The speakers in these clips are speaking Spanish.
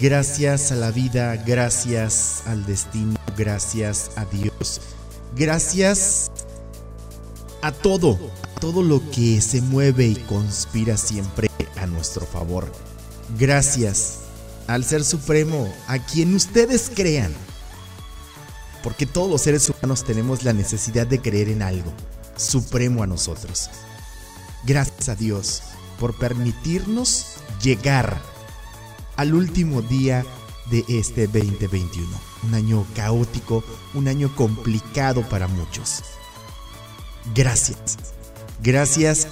Gracias, a la vida, gracias al destino, gracias a Dios, gracias a todo, a todo lo que se mueve y conspira siempre a nuestro favor. Gracias al Ser Supremo, a quien ustedes crean. Porque todos los seres humanos tenemos la necesidad de creer en algo supremo a nosotros. Gracias a Dios por permitirnos llegar al último día de este 2021. Un año caótico, un año complicado para muchos. Gracias. Gracias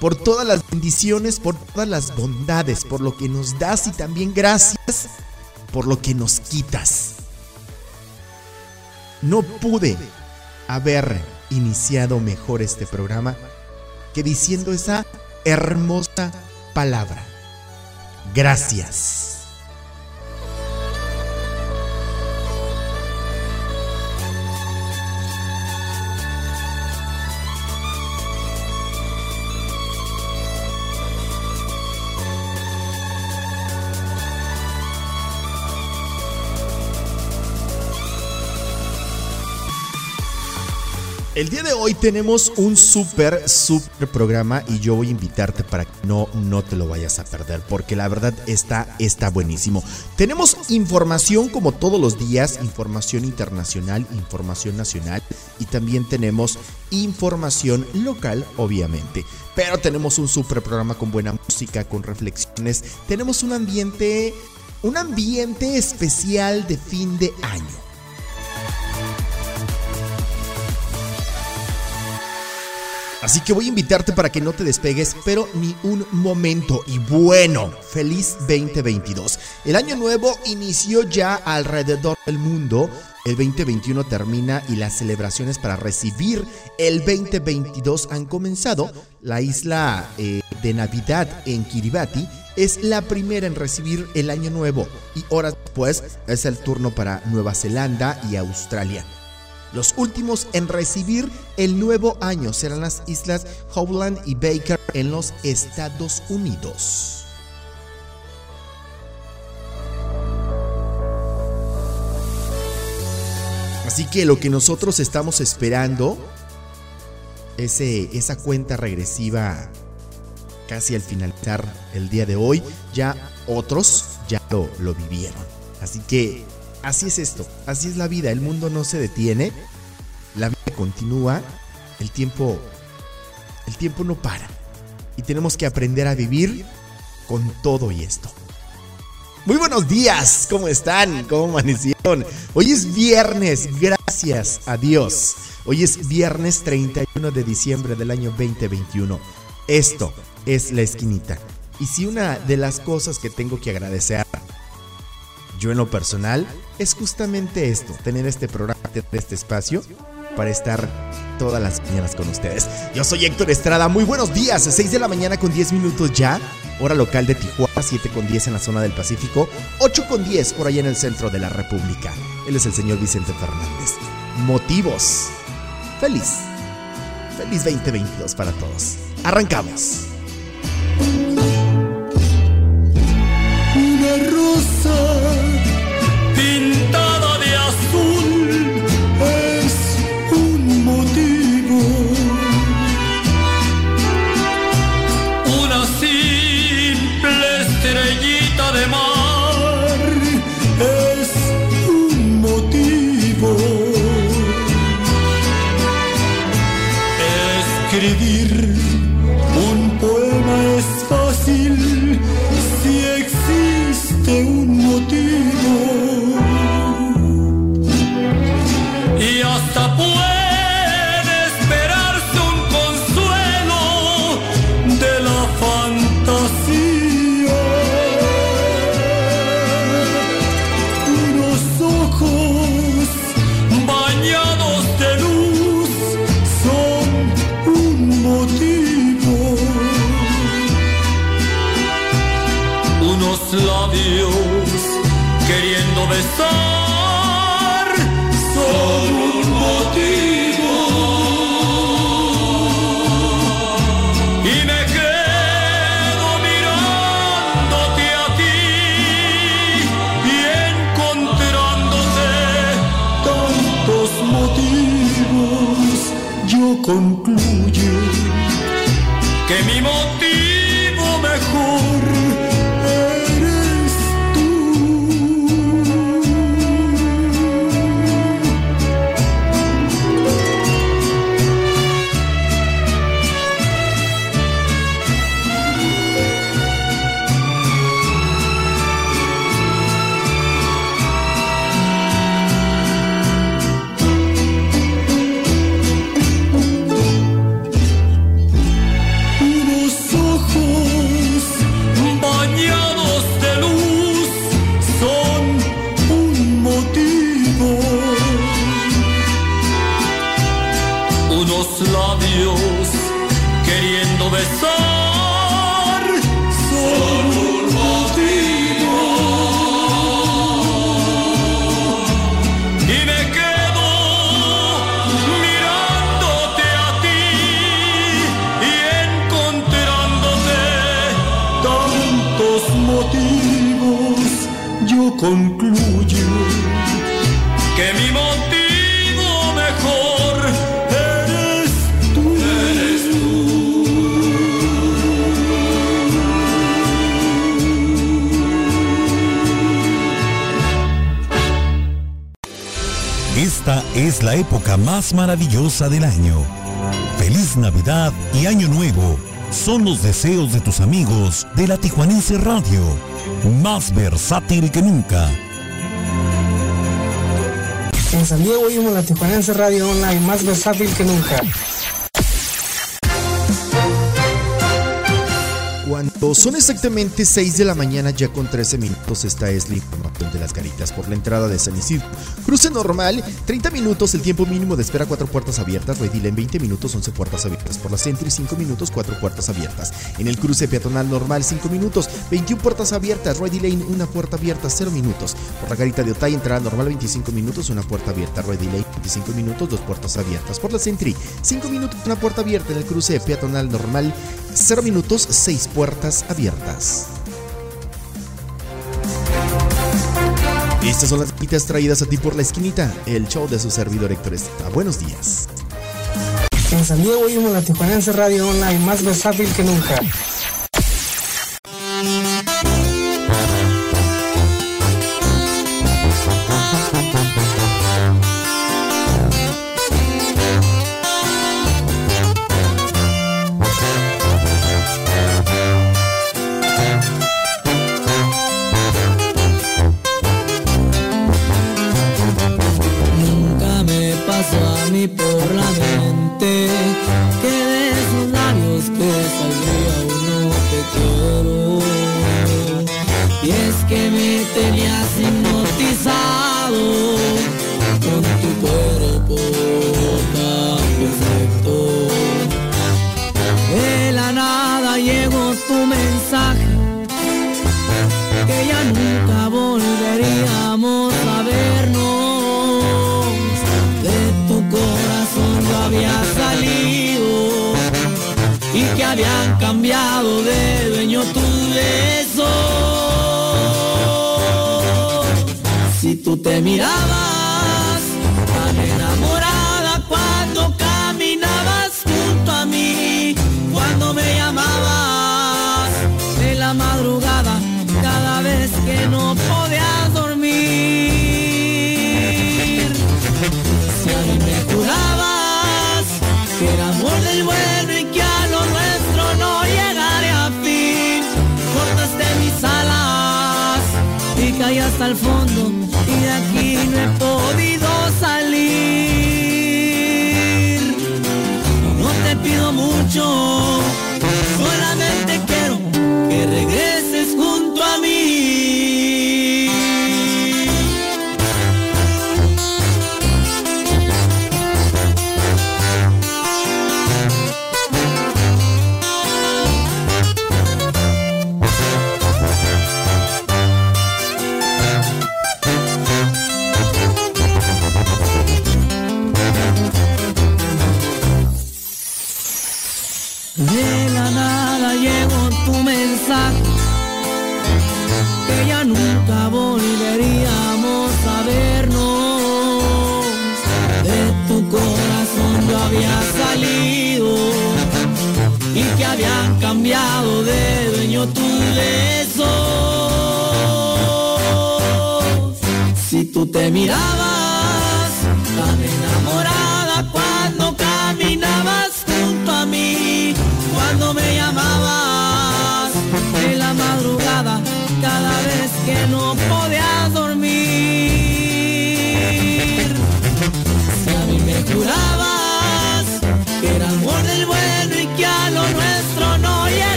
por todas las bendiciones, por todas las bondades, por lo que nos das y también gracias por lo que nos quitas. No pude haber iniciado mejor este programa que diciendo esa hermosa palabra. Gracias. El día de hoy tenemos un súper, súper programa y yo voy a invitarte para que no, no te lo vayas a perder, porque la verdad está, está buenísimo. Tenemos información como todos los días, información internacional, información nacional y también tenemos información local, obviamente. Pero tenemos un súper programa con buena música, con reflexiones. Tenemos un ambiente, un ambiente especial de fin de año. Así que voy a invitarte para que no te despegues, pero ni un momento. Y bueno, feliz 2022. El año nuevo inició ya alrededor del mundo. El 2021 termina y las celebraciones para recibir el 2022 han comenzado. La isla eh, de Navidad en Kiribati es la primera en recibir el año nuevo y horas después es el turno para Nueva Zelanda y Australia. Los últimos en recibir el nuevo año serán las islas Howland y Baker en los Estados Unidos. Así que lo que nosotros estamos esperando, ese, esa cuenta regresiva casi al finalizar el día de hoy, ya otros ya lo, lo vivieron. Así que así es esto, así es la vida, el mundo no se detiene, la vida continúa, el tiempo el tiempo no para y tenemos que aprender a vivir con todo y esto. Muy buenos días, ¿cómo están? ¿Cómo amanecieron? Hoy es viernes, gracias a Dios. Hoy es viernes 31 de diciembre del año 2021. Esto es la esquinita. Y si una de las cosas que tengo que agradecer yo en lo personal es justamente esto, tener este programa, tener este espacio para estar todas las mañanas con ustedes. Yo soy Héctor Estrada, muy buenos días, 6 de la mañana con 10 minutos ya, hora local de Tijuana, 7 con 10 en la zona del Pacífico, 8 con 10 por allá en el centro de la República. Él es el señor Vicente Fernández. Motivos. Feliz. Feliz 2022 para todos. Arrancamos. Una rosa la época más maravillosa del año. Feliz Navidad y Año Nuevo son los deseos de tus amigos de la Tijuanense Radio, más versátil que nunca. En San Diego oímos la Tijuanense Radio Online, más versátil que nunca. Cuando son exactamente 6 de la mañana ya con 13 minutos, esta es la información de las garitas por la entrada de San Isidro. Cruce normal, 30 minutos, el tiempo mínimo de espera 4 puertas abiertas, Redil en 20 minutos, 11 puertas abiertas. Por la Sentry 5 minutos, 4 puertas abiertas. En el cruce peatonal normal 5 minutos, 21 puertas abiertas, Ready Lane 1 puerta abierta, 0 minutos. Por la garita de Otay, entrada normal 25 minutos, 1 puerta abierta, Ready Lane 25 minutos, 2 puertas abiertas. Por la Sentry 5 minutos, 1 puerta abierta. En el cruce peatonal normal 0 minutos, 6 puertas abiertas. Estas son las citas traídas a ti por la esquinita, el show de su servidor Héctor Esteta. Buenos días. En San Diego oímos la Tijuanense Radio Online, más versátil que. Nunca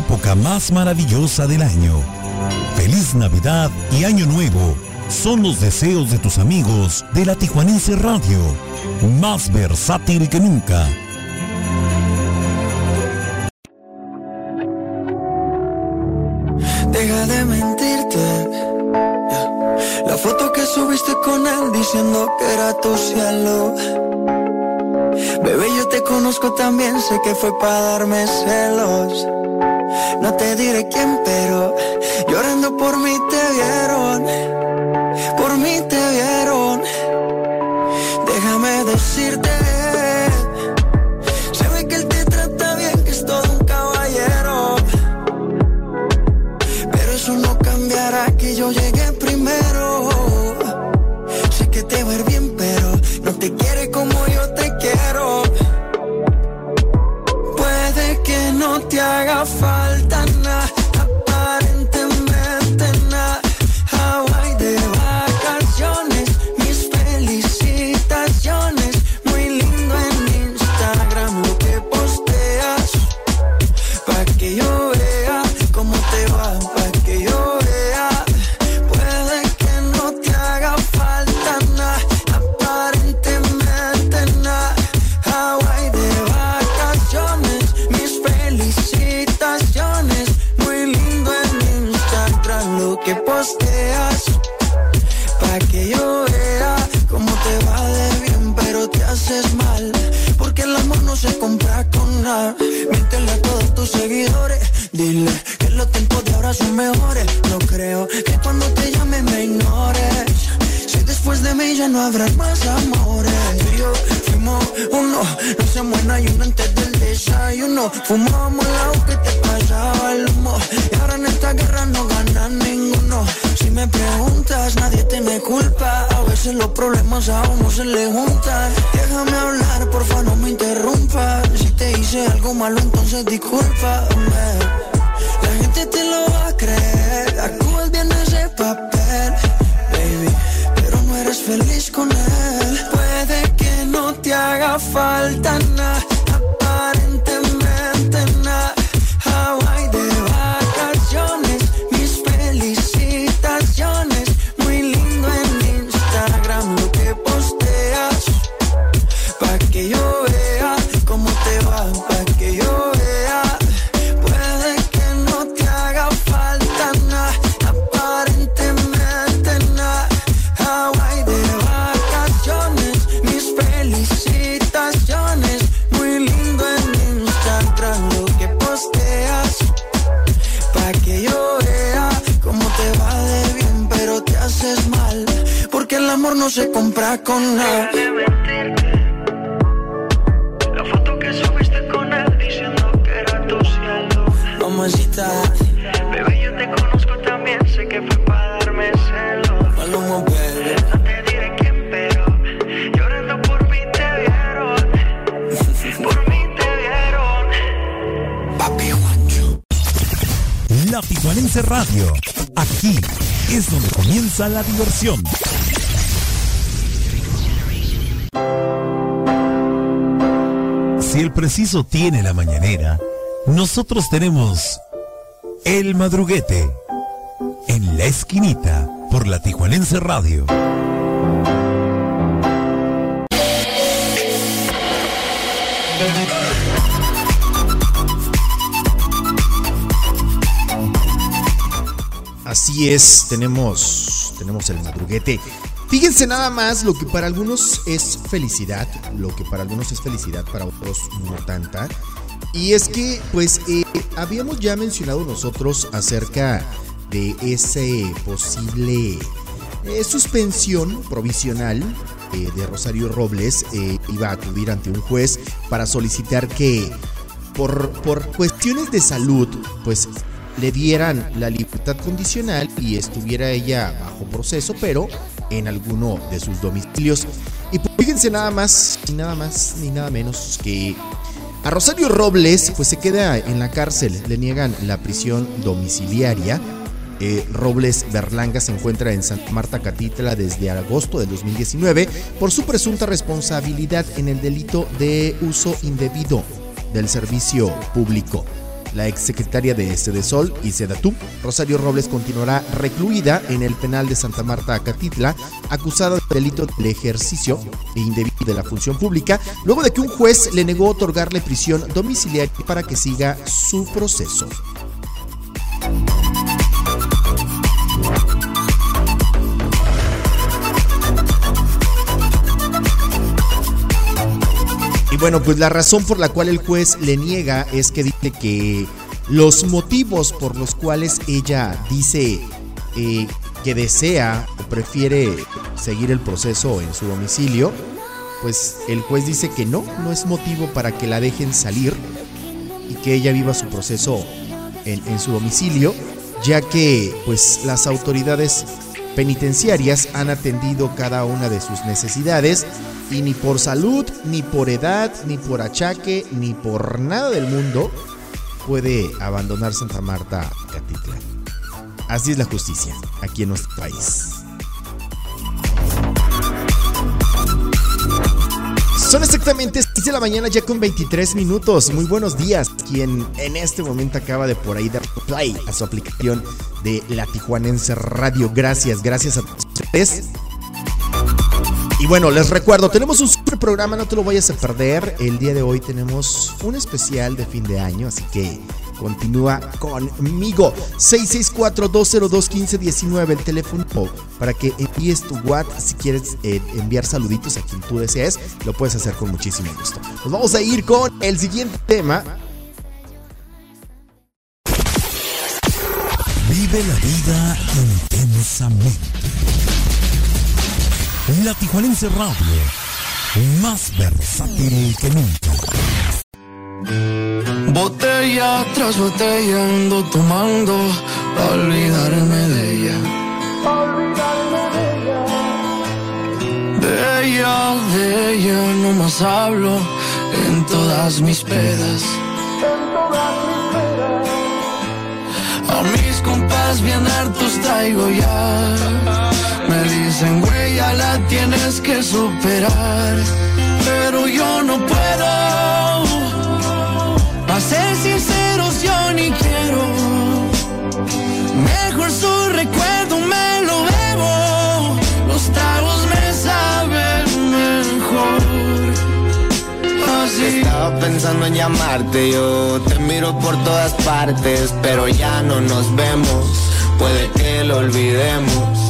época más maravillosa del año. Feliz Navidad y Año Nuevo son los deseos de tus amigos de la Tijuanense Radio, más versátil que nunca. Deja de mentirte. La foto que subiste con él diciendo que era tu cielo. Bebé, yo te conozco también, sé que fue para darme celos. No te diré quién, pero llorando por mí te vieron. Fumábamos el agua que te pasaba el humo. Y ahora en esta guerra no gana ninguno. Si me preguntas, nadie tiene culpa. A veces los problemas a uno se le juntan. Déjame hablar, porfa, no me interrumpas. Si te hice algo malo, entonces discúlpame. La gente te lo va a creer. Actúas bien ese papel, baby. Pero no eres feliz con él. Puede que no te haga falta nada, la diversión. Si el preciso tiene la mañanera, nosotros tenemos el madruguete en la esquinita por la Tijuanense Radio. Así es, tenemos, tenemos el madruguete. Fíjense nada más lo que para algunos es felicidad, lo que para algunos es felicidad, para otros no tanta. Y es que, pues, eh, habíamos ya mencionado nosotros acerca de ese posible eh, suspensión provisional eh, de Rosario Robles. eh, iba a acudir ante un juez para solicitar que por, por cuestiones de salud, pues le dieran la libertad condicional y estuviera ella bajo proceso, pero en alguno de sus domicilios. Y pues, fíjense nada más, ni nada más, ni nada menos que a Rosario Robles, pues se queda en la cárcel, le niegan la prisión domiciliaria. Eh, Robles Berlanga se encuentra en Santa Marta Catitla desde agosto del 2019 por su presunta responsabilidad en el delito de uso indebido del servicio público. La exsecretaria de Sedesol y Sedatú, Rosario Robles, continuará recluida en el penal de Santa Marta Acatitla, acusada del delito del ejercicio indebido de la función pública, luego de que un juez le negó otorgarle prisión domiciliaria para que siga su proceso. Bueno, pues la razón por la cual el juez le niega es que dice que los motivos por los cuales ella dice eh, que desea o prefiere seguir el proceso en su domicilio, pues el juez dice que no, no es motivo para que la dejen salir y que ella viva su proceso en, en su domicilio, ya que pues las autoridades penitenciarias han atendido cada una de sus necesidades y ni por salud, ni por edad, ni por achaque, ni por nada del mundo puede abandonar Santa Marta Catitlán. Así es la justicia aquí en nuestro país. Son exactamente 6 de la mañana ya con 23 minutos. Muy buenos días. Quien en este momento acaba de por ahí dar play a su aplicación de la Tijuanense Radio. Gracias, gracias a ustedes. Y bueno, les recuerdo, tenemos un super programa, no te lo vayas a perder. El día de hoy tenemos un especial de fin de año, así que continúa conmigo. 664-202-1519, el teléfono para que envíes tu WhatsApp. Si quieres eh, enviar saluditos a quien tú desees, lo puedes hacer con muchísimo gusto. Nos vamos a ir con el siguiente tema. Vive la vida intensamente. La Tijuanense Radio, más versátil que nunca. Botella tras botella ando tomando pa' olvidarme de ella. De ella, de ella no más hablo en todas mis pedas. A mis compas bien hartos traigo ya. Dicen, güey, la tienes que superar. Pero yo no puedo. Pa' ser sinceros, yo ni quiero. Mejor su recuerdo me lo bebo. Los tragos me saben mejor. Así. Estaba pensando en llamarte, yo te miro por todas partes, pero ya no nos vemos, puede que lo olvidemos.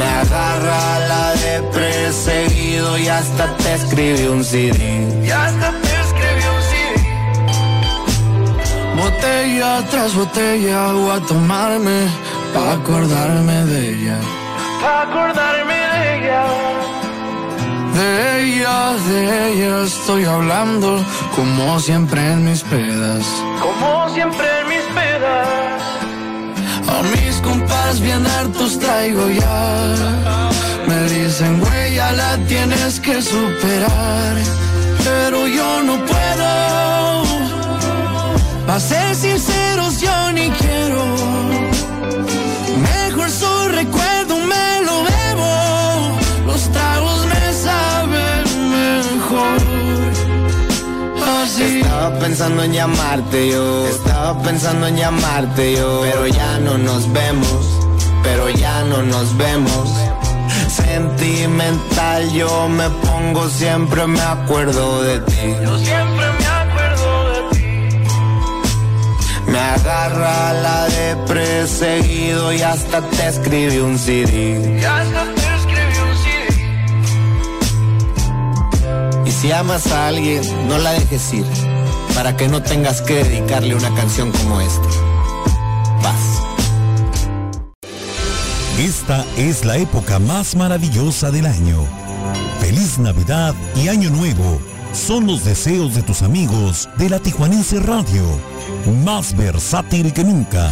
Me agarra la de perseguido y hasta te escribí un CD. Y hasta te escribí un CD. Botella tras botella voy a tomarme pa' acordarme de ella. Pa' acordarme de ella. De ella, de ella estoy hablando como siempre en mis pedas. Como siempre en mis pedas. A mis compas bien hartos traigo ya. Me dicen, güey, la tienes que superar. Pero yo no puedo. Pa' ser sinceros, yo ni quiero. Así. Estaba pensando en llamarte yo, estaba pensando en llamarte yo, pero ya no nos vemos, pero ya no nos vemos. Sentimental yo me pongo, siempre me acuerdo de ti. Yo siempre me acuerdo de ti. Me agarra la de perseguido y hasta te escribí un CD. Y hasta si amas a alguien, no la dejes ir, para que no tengas que dedicarle una canción como esta. Paz. Esta es la época más maravillosa del año. Feliz Navidad y Año Nuevo son los deseos de tus amigos de la Tijuanense Radio, más versátil que nunca.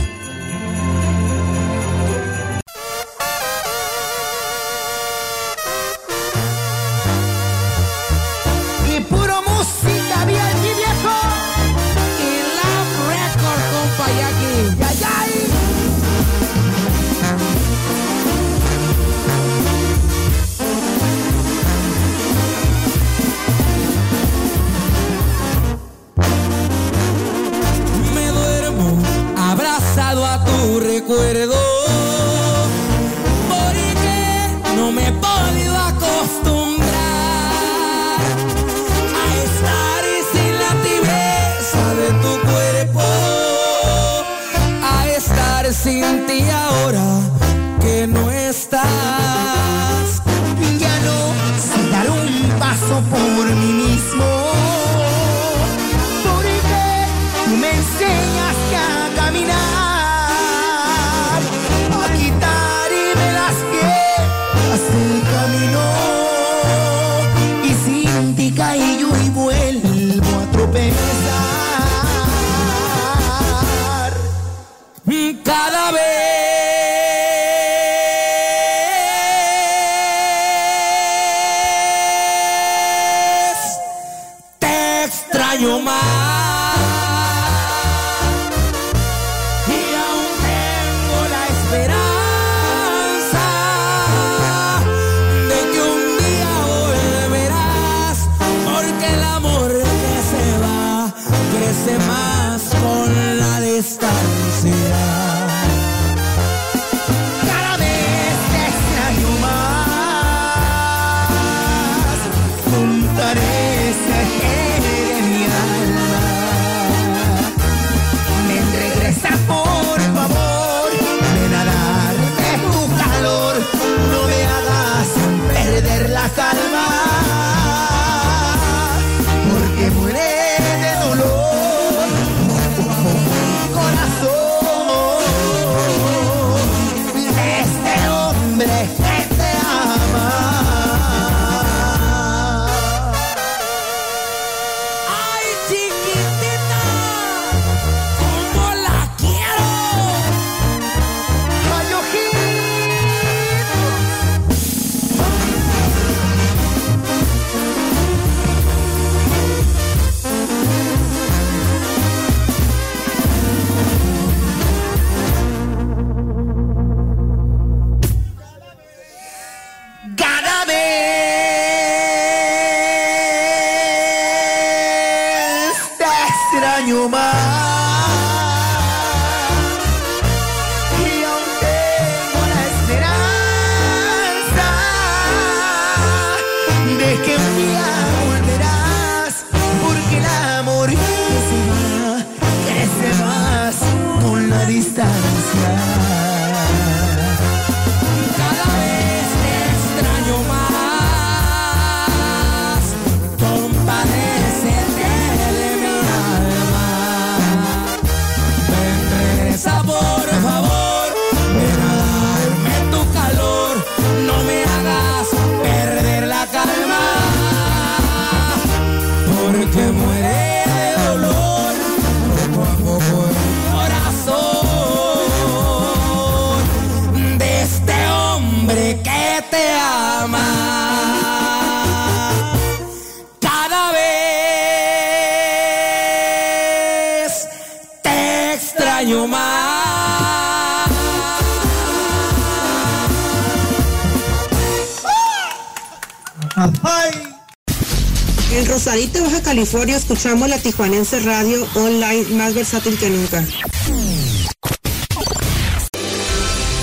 California escuchamos la Tijuanense Radio online más versátil que nunca.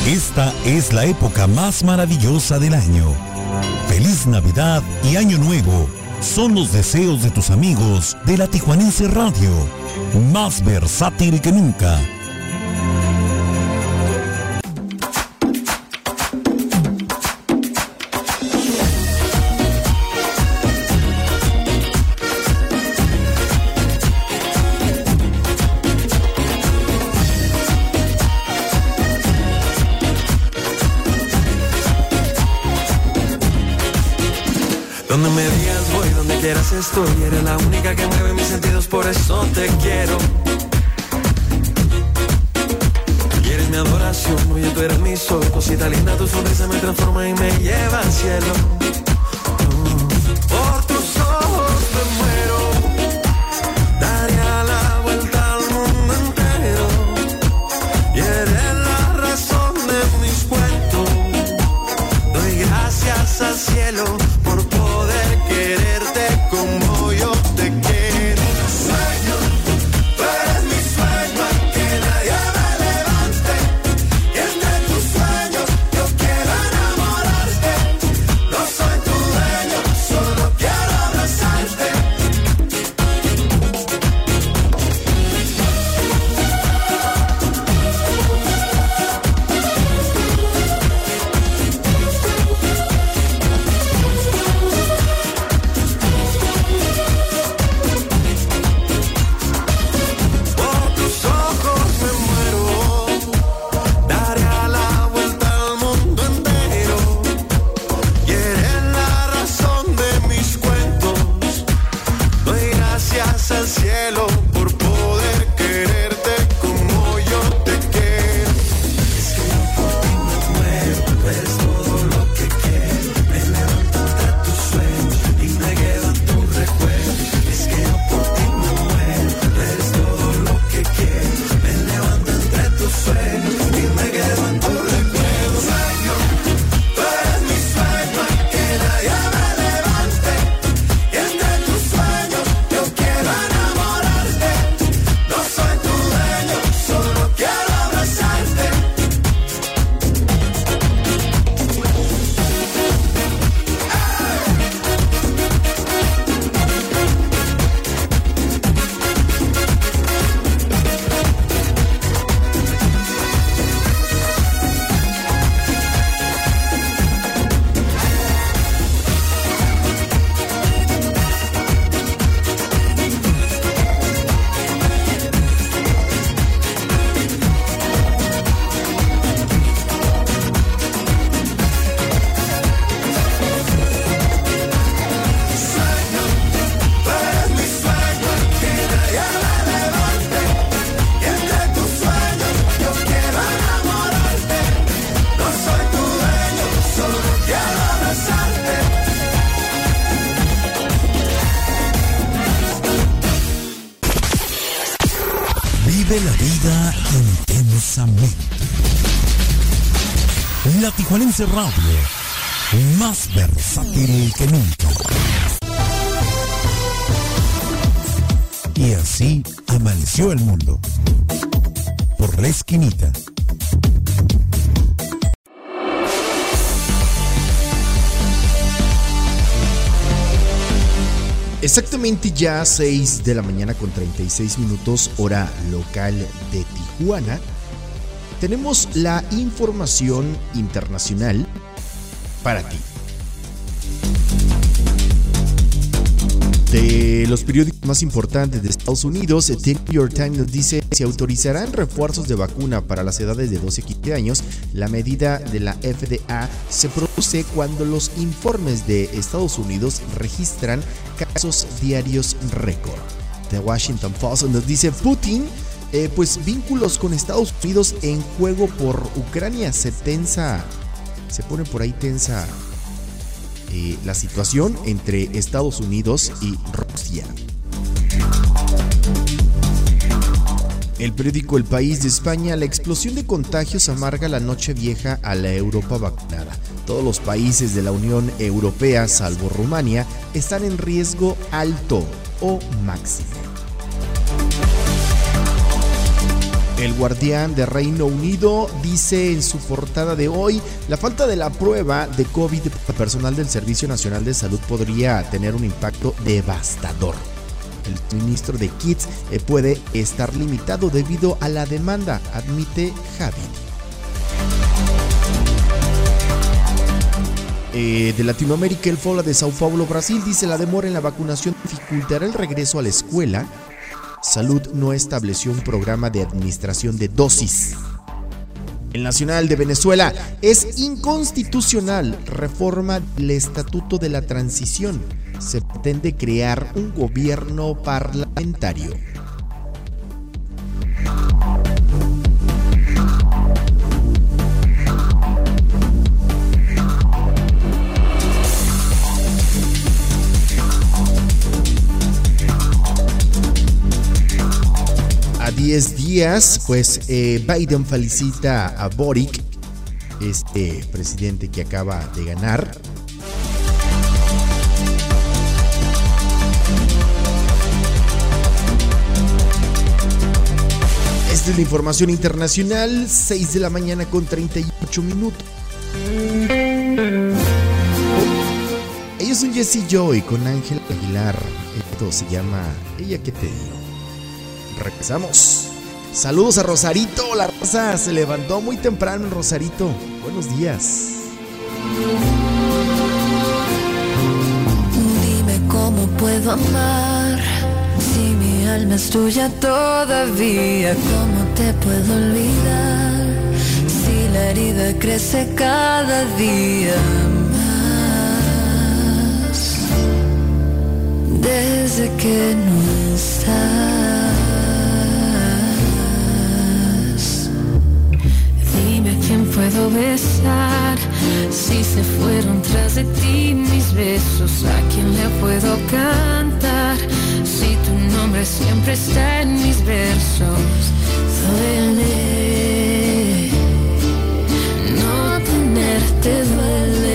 Esta es la época más maravillosa del año. Feliz Navidad y Año Nuevo son los deseos de tus amigos de la Tijuanense Radio, más versátil que nunca estoy, eres la única que mueve mis sentidos, por eso te quiero. Y eres mi adoración, oye, tú eres mi sol, cosita linda, tu sonrisa me transforma y me lleva al cielo. Más versátil que nunca. Y así amaneció el mundo. Por la esquinita. Exactamente ya 6 de la mañana con 36 minutos hora local de Tijuana. Tenemos la información internacional para ti. De los periódicos más importantes de Estados Unidos, The New York Times nos dice se autorizarán refuerzos de vacuna para las edades de 12 a 15 años. La medida de la FDA se produce cuando los informes de Estados Unidos registran casos diarios récord. The Washington Post nos dice Putin, eh, pues vínculos con Estados Unidos en juego por Ucrania se tensa, se pone por ahí tensa eh, la situación entre Estados Unidos y Rusia. El periódico El País de España, la explosión de contagios amarga la noche vieja a la Europa vacunada. Todos los países de la Unión Europea, salvo Rumania, están en riesgo alto o máximo. El guardián de Reino Unido dice en su portada de hoy, la falta de la prueba de COVID personal del Servicio Nacional de Salud podría tener un impacto devastador. El suministro de kits eh, puede estar limitado debido a la demanda, admite Javi. Eh, de Latinoamérica, el Fola de Sao Paulo, Brasil, dice la demora en la vacunación dificultará el regreso a la escuela. Salud no estableció un programa de administración de dosis. El Nacional de Venezuela es inconstitucional. Reforma del Estatuto de la Transición. Se pretende crear un gobierno parlamentario. 10 días, pues eh, Biden felicita a Boric, este presidente que acaba de ganar. Esta es la información internacional, 6 de la mañana con 38 minutos. Ellos son Jesse Joy con Ángel Aguilar. Esto se llama Ella que te dio. Regresamos. Saludos a Rosarito. La raza se levantó muy temprano en Rosarito. Buenos días. Dime cómo puedo amar si mi alma es tuya todavía. ¿Cómo te puedo olvidar si la herida crece cada día más? Desde que no si se fueron tras de ti mis besos. A quién le puedo cantar si tu nombre siempre está en mis versos. Duele, no tenerte duele.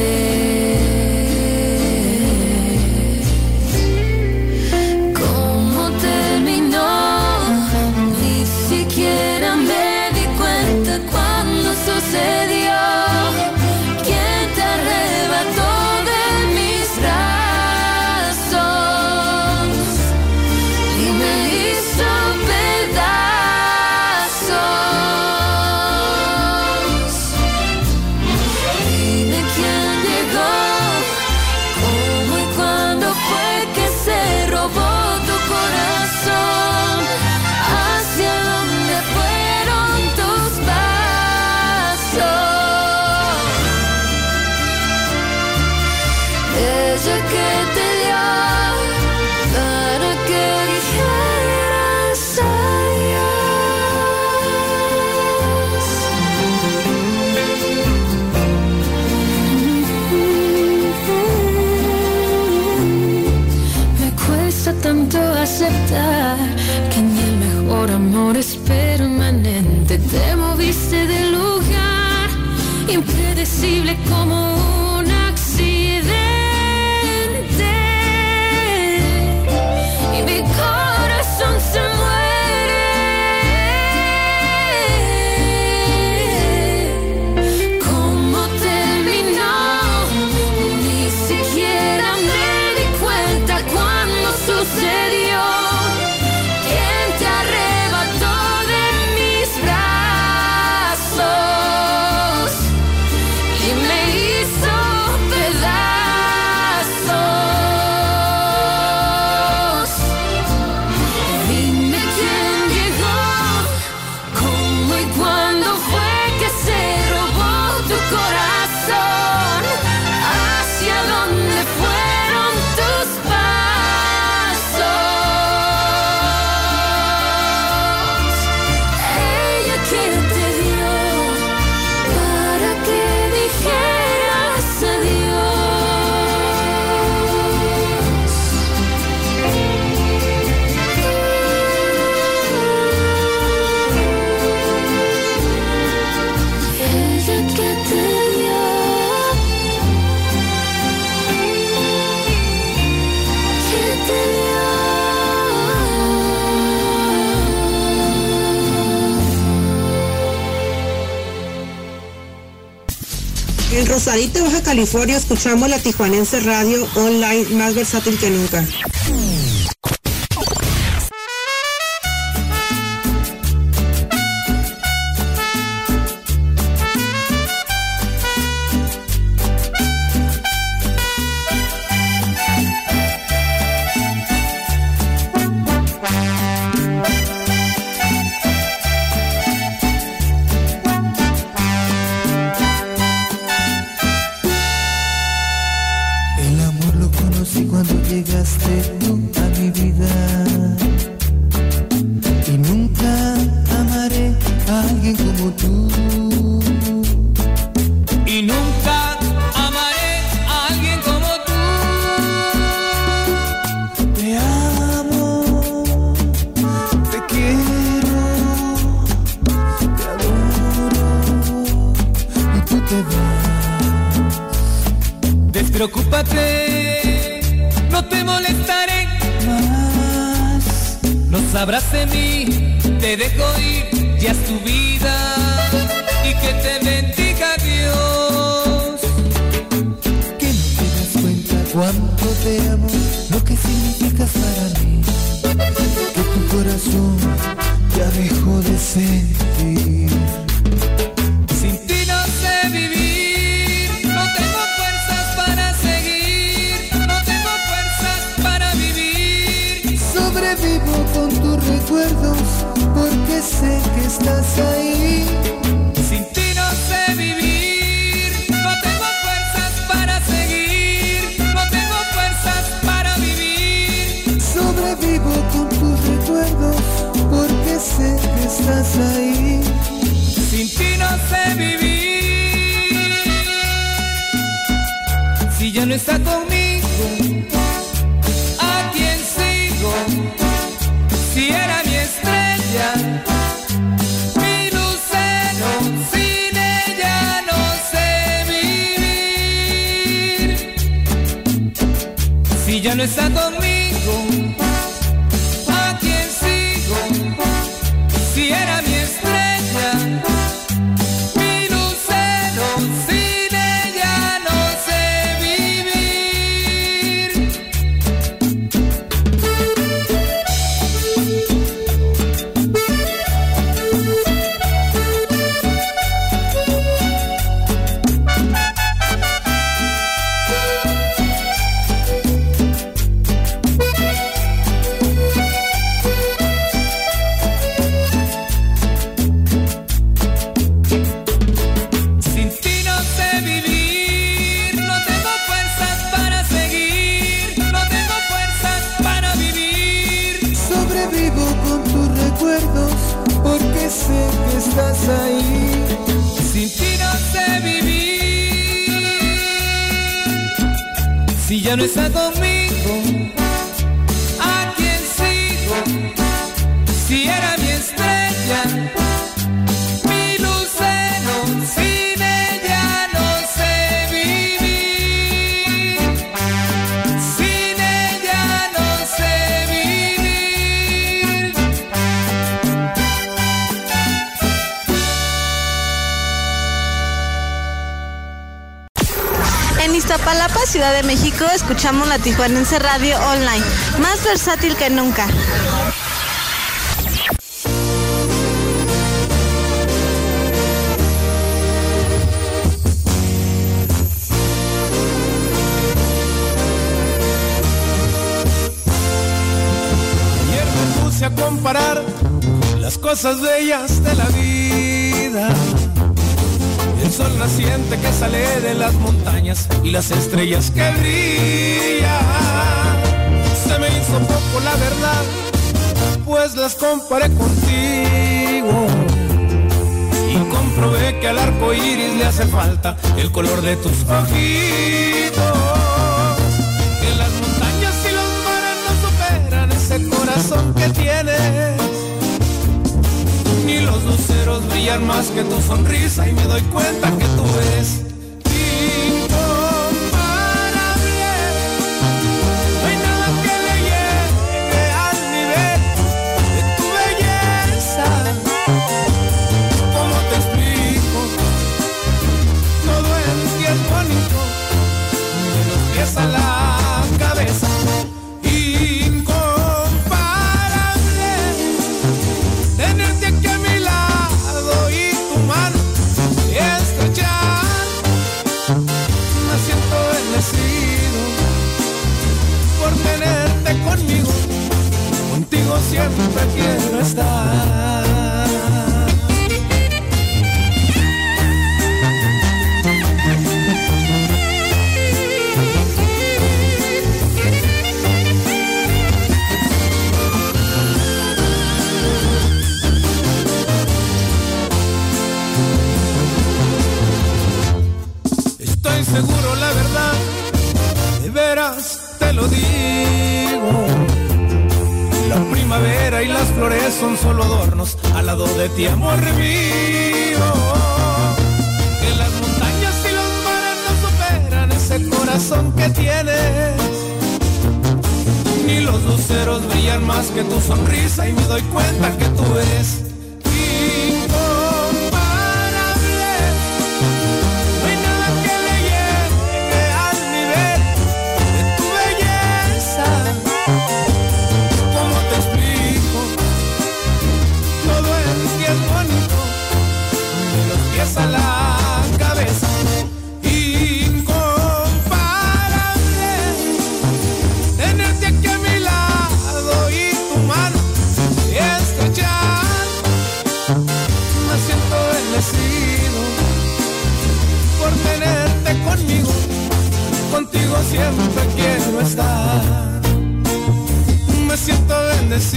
California, escuchamos la Tijuanense Radio online más versátil que nunca. Ya es tu vida. Y que te bendiga Dios. Que no te das cuenta cuánto te amo, lo que significas para mí. Que tu corazón ya dejó de sentir. Sin ti no sé vivir, no tengo fuerzas para seguir, no tengo fuerzas para vivir. Sobrevivo con tus recuerdos sé que estás ahí. Sin ti no sé vivir, no tengo fuerzas para seguir, no tengo fuerzas para vivir. Sobrevivo con tus recuerdos porque sé que estás ahí. Sin ti no sé vivir. Si ya no está conmigo, no está conmigo, Escuchamos la Tijuanense Radio Online, más versátil que nunca. Ayer me puse a comparar las cosas bellas de y las estrellas que brillan. Se me hizo poco la verdad, pues las comparé contigo. Y comprobé que al arco iris le hace falta el color de tus ojitos. Que las montañas y los mares no superan ese corazón que tienes. Ni los luceros brillan más que tu sonrisa y me doy cuenta que tú eres solo adornos al lado de ti, amor mío. Que las montañas y los mares no superan ese corazón que tienes. Ni los luceros brillan más que tu sonrisa y me doy cuenta que tú eres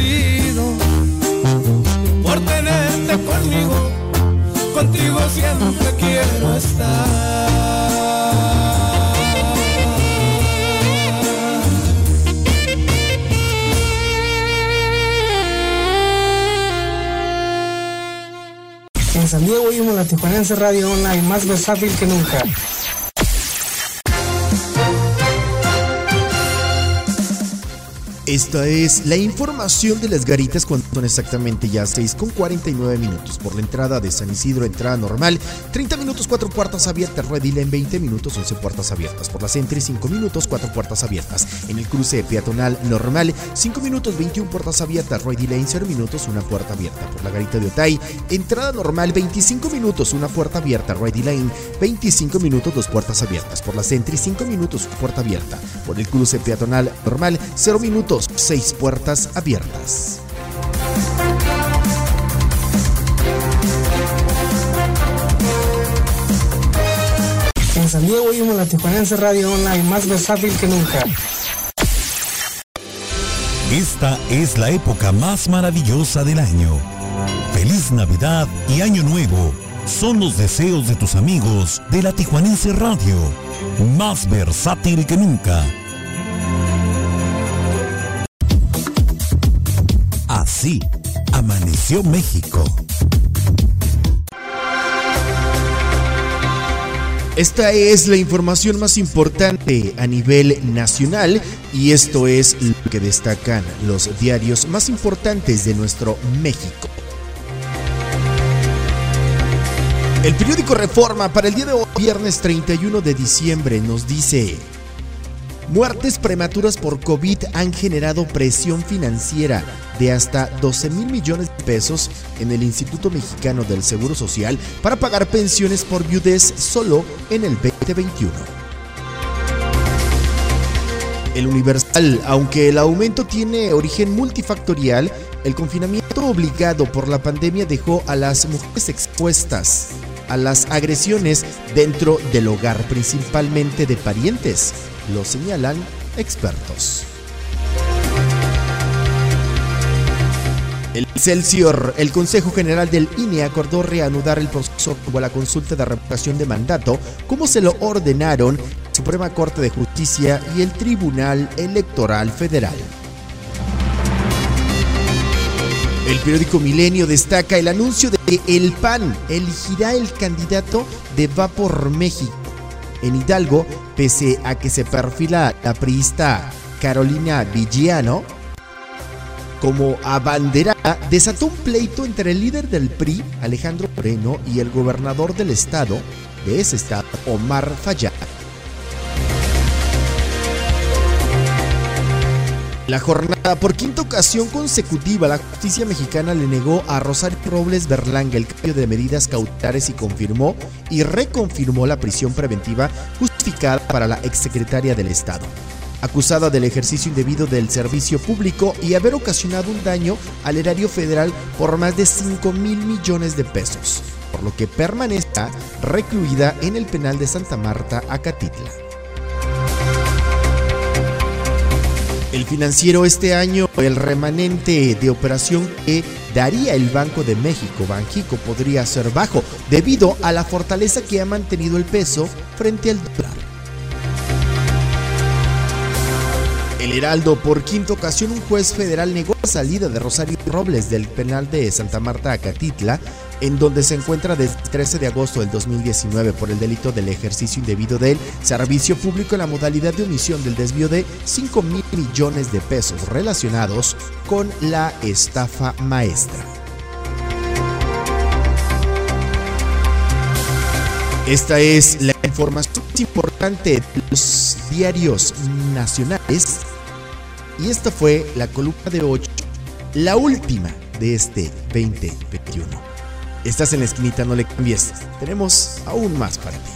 bendecido por tenerte conmigo, contigo siempre quiero estar. En San Diego oímos la Tijuanense Radio Online, más versátil que nunca. Esta es la información de las garitas cuando son exactamente ya 6 con 49 minutos. Por la entrada de San Isidro, entrada normal, 30 minutos, 4 puertas abiertas. Redil en 20 minutos, 11 puertas abiertas. Por la Centri, 5 minutos, 4 puertas abiertas. En el cruce peatonal normal, 5 minutos, 21 puertas abiertas. Redil en 0 minutos, 1 puerta abierta. Por la garita de Otay, entrada normal, 25 minutos, 1 puerta abierta. Redil Lane, 25 minutos, 2 puertas abiertas. Por la Centri, 5 minutos, puerta abierta. Por el cruce peatonal normal, 0 minutos, 6 puertas abiertas. En San Diego oímos la Tijuanense Radio Online, más versátil que nunca. Esta es la época más maravillosa del año. Feliz Navidad y Año Nuevo son los deseos de tus amigos de la Tijuanense Radio, más versátil que nunca. Así amaneció México. Esta es la información más importante a nivel nacional y esto es lo que destacan los diarios más importantes de nuestro México. El periódico Reforma para el día de hoy, viernes 31 de diciembre, nos dice, muertes prematuras por COVID han generado presión financiera de hasta 12 mil millones de pesos en el Instituto Mexicano del Seguro Social para pagar pensiones por viudez solo en el 2021. El Universal, aunque el aumento tiene origen multifactorial, el confinamiento obligado por la pandemia dejó a las mujeres expuestas a las agresiones dentro del hogar, principalmente de parientes, lo señalan expertos. El Celsior, el Consejo General del INE acordó reanudar el proceso como la consulta de revocación de mandato, como se lo ordenaron la Suprema Corte de Justicia y el Tribunal Electoral Federal. El periódico Milenio destaca el anuncio de que el PAN elegirá el candidato de Va por México. En Hidalgo, pese a que se perfila la priista Carolina Vigiano como abanderada, desató un pleito entre el líder del PRI, Alejandro Moreno, y el gobernador del estado, de ese estado, Omar Fayad. La jornada, por quinta ocasión consecutiva, la justicia mexicana le negó a Rosario Robles Berlanga el cambio de medidas cautelares y confirmó y reconfirmó la prisión preventiva justificada para la exsecretaria del Estado, acusada del ejercicio indebido del servicio público y haber ocasionado un daño al erario federal por más de 5 mil millones de pesos, por lo que permanezca recluida en el penal de Santa Marta, Acatitla. El financiero este año, el remanente de operación que daría el Banco de México, Banjico, podría ser bajo debido a la fortaleza que ha mantenido el peso frente al dólar. El Heraldo, por quinta ocasión, un juez federal negó la salida de Rosario Robles del penal de Santa Marta, Acatitla, en donde se encuentra desde el 13 de agosto del 2019 por el delito del ejercicio indebido del servicio público en la modalidad de omisión del desvío de 5 mil millones de pesos relacionados con la estafa maestra. Esta es la información más importante de los diarios nacionales y esta fue la columna de 8, la última de este 2021. Estás en la esquinita, no le cambies. Tenemos aún más para ti.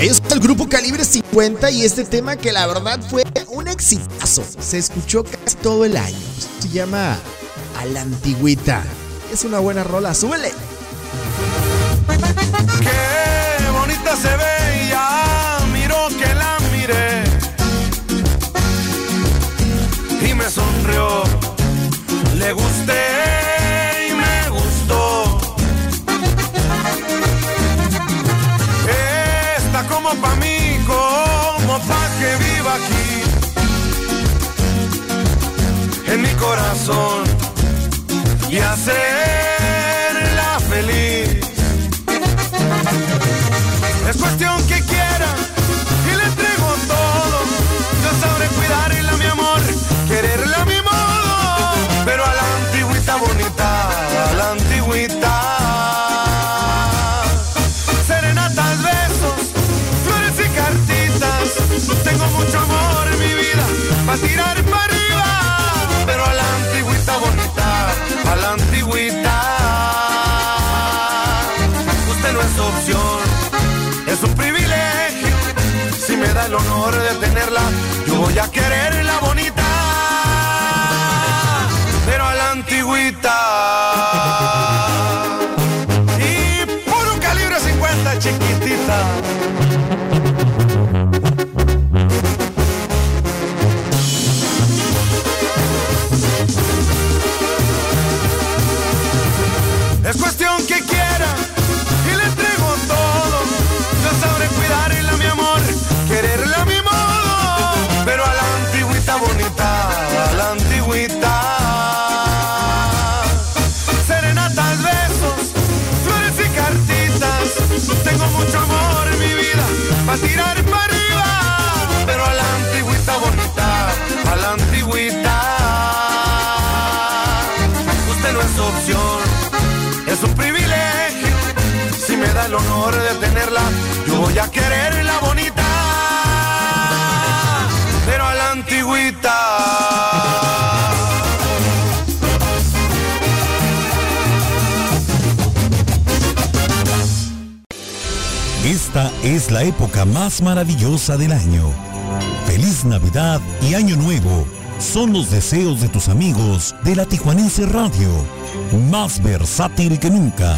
Ellos son el grupo Calibre 50 y este tema que la verdad fue un exitazo. Se escuchó casi todo el año. Se llama A la Antigüita. Es una buena rola, súbele. Qué bonita se ve, ya miro que la miré y me sonrió. Le gusté y me gustó. Está como pa' mí, como pa' que viva aquí en mi corazón y hacerla Es cuestión que quiera y le entrego todo. Yo sabré cuidarla, mi amor, quererla a mi modo. Pero a la antigüita bonita, a la antigüita. Serenatas, besos, flores y cartitas. Tengo mucho amor en mi vida para honor de tenerla, yo voy a quererla es la época más maravillosa del año. Feliz Navidad y Año Nuevo son los deseos de tus amigos de la Tijuanense Radio, más versátil que nunca.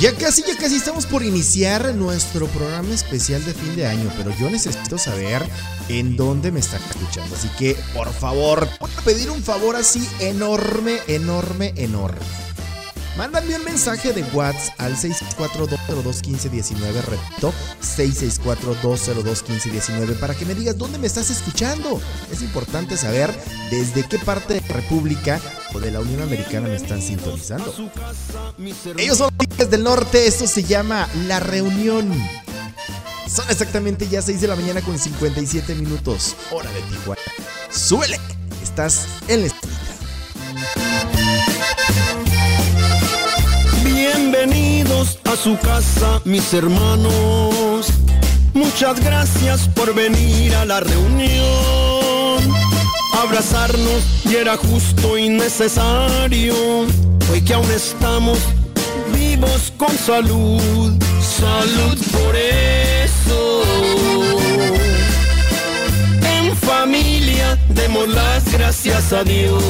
Ya casi, ya casi estamos por iniciar nuestro programa especial de fin de año, pero yo necesito saber en dónde me están escuchando. Así que, por favor, voy a pedir un favor así enorme, enorme, enorme. Mándame un mensaje de WhatsApp al 664-202-1519, repito, 664-202-1519 para que me digas dónde me estás escuchando. Es importante saber desde qué parte de la República o de la Unión Americana me están sintonizando. Ellos son los del Norte, esto se llama La Reunión. Son exactamente ya 6 de la mañana con 57 minutos, hora de Tijuana. ¡Súbele! Estás en la estrella. Bienvenidos a su casa, mis hermanos. Muchas gracias por venir a la reunión. Abrazarnos y era justo y necesario. Hoy que aún estamos vivos con salud. Salud por eso. En familia demos las gracias a Dios.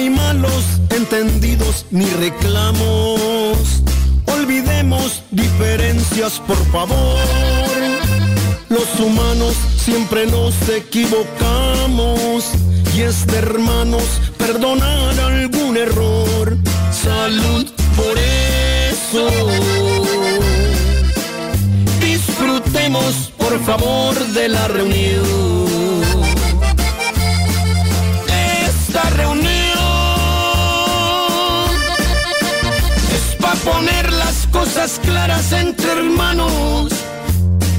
Hay malos entendidos ni reclamos. Olvidemos diferencias, por favor. Los humanos siempre nos equivocamos y es de hermanos perdonar algún error. Salud por eso. Disfrutemos, por favor, de la reunión. Poner las cosas claras entre hermanos,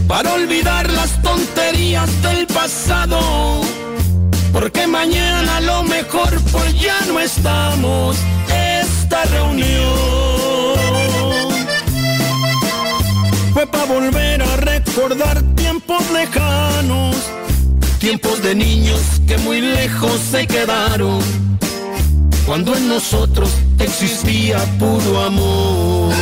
para olvidar las tonterías del pasado, porque mañana lo mejor pues ya no estamos. Esta reunión fue para volver a recordar tiempos lejanos tiempos de niños que muy lejos se quedaron, cuando en nosotros existía puro amor.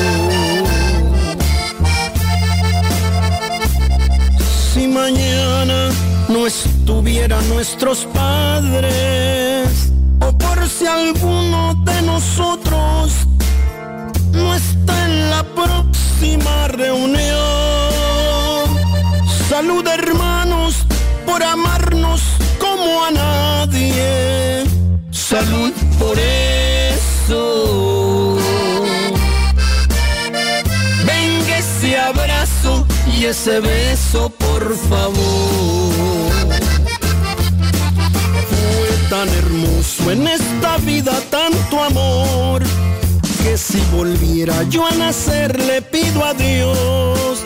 Si mañana no estuvieran nuestros padres, o por si alguno de nosotros no está en la próxima reunión, salud hermanos por amarnos como a nadie. Salud por eso. Venga ese abrazo y ese beso, por favor. Fue tan hermoso en esta vida tanto amor que si volviera yo a nacer le pido a Dios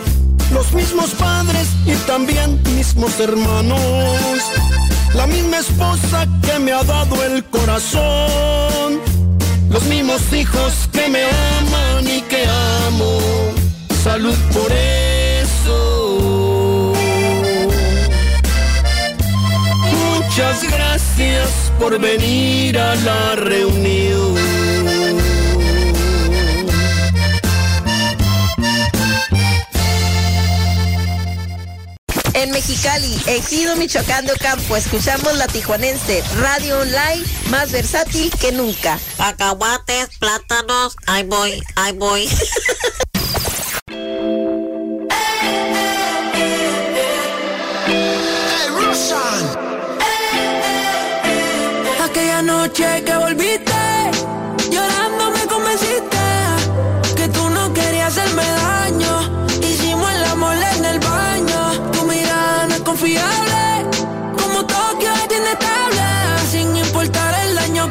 los mismos padres y también mismos hermanos, la misma esposa que me ha dado el corazón, los mismos hijos que me aman y que amo, salud por eso. Muchas gracias por venir a la reunión. En Mexicali, Ejido Michoacán de Ocampo, escuchamos la tijuanense, radio online más versátil que nunca. Cacahuates, plátanos, ahí voy, ahí voy. Aquella noche que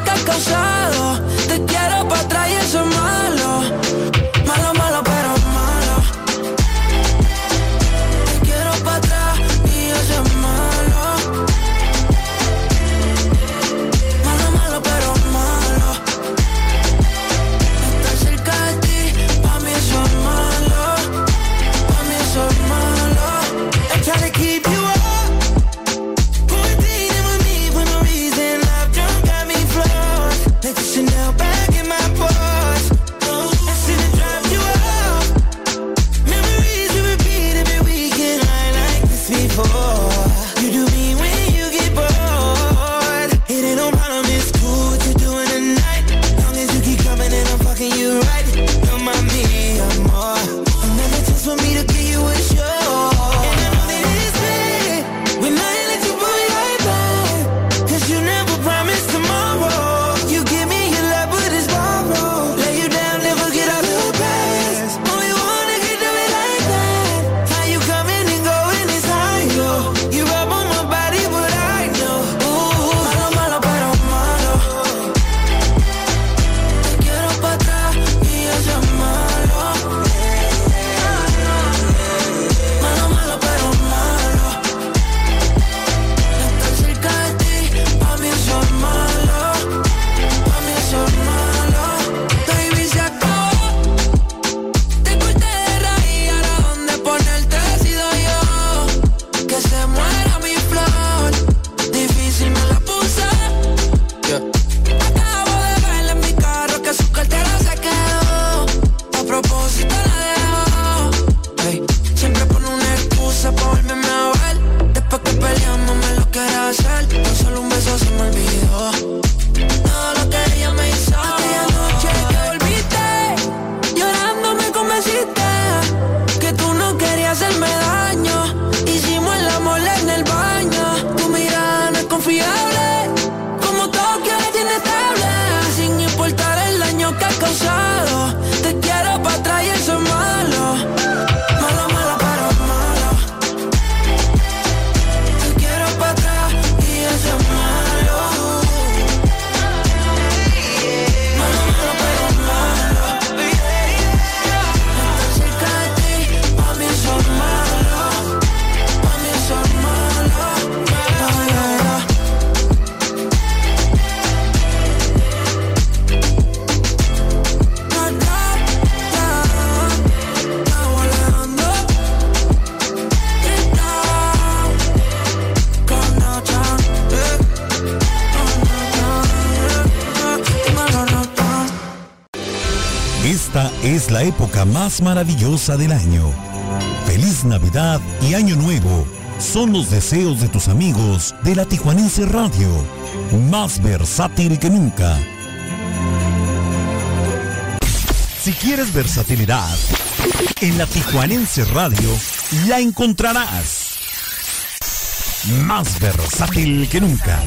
que has causado, maravillosa del año. Feliz Navidad y Año Nuevo son los deseos de tus amigos de la Tijuanense Radio, más versátil que nunca. Si quieres versatilidad, en la Tijuanense Radio la encontrarás. Más versátil que nunca.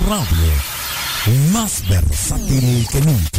Radio, más versátil que nunca.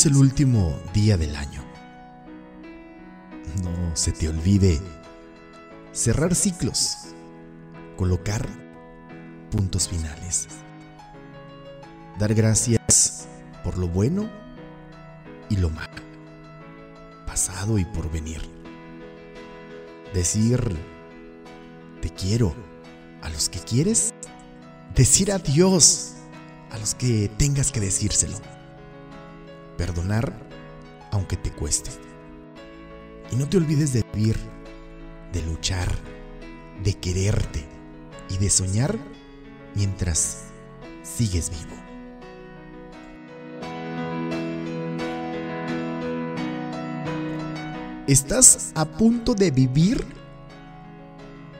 es el último día del año. No se te olvide cerrar ciclos, colocar puntos finales, dar gracias por lo bueno y lo malo, pasado y por venir. Decir te quiero a los que quieres, decir adiós a los que tengas que decírselo te cueste. Y no te olvides de vivir, de luchar, de quererte y de soñar mientras sigues vivo. Estás a punto de vivir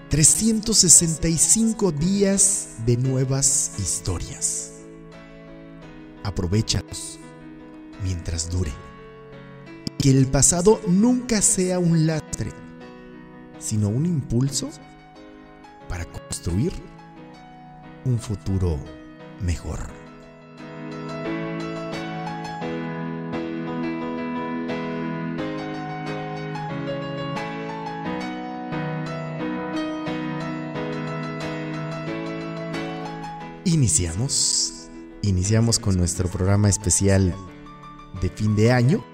365 días de nuevas historias. Aprovechalos mientras dure. Que el pasado nunca sea un lastre, sino un impulso para construir un futuro mejor. Iniciamos. Iniciamos con nuestro programa especial de fin de año.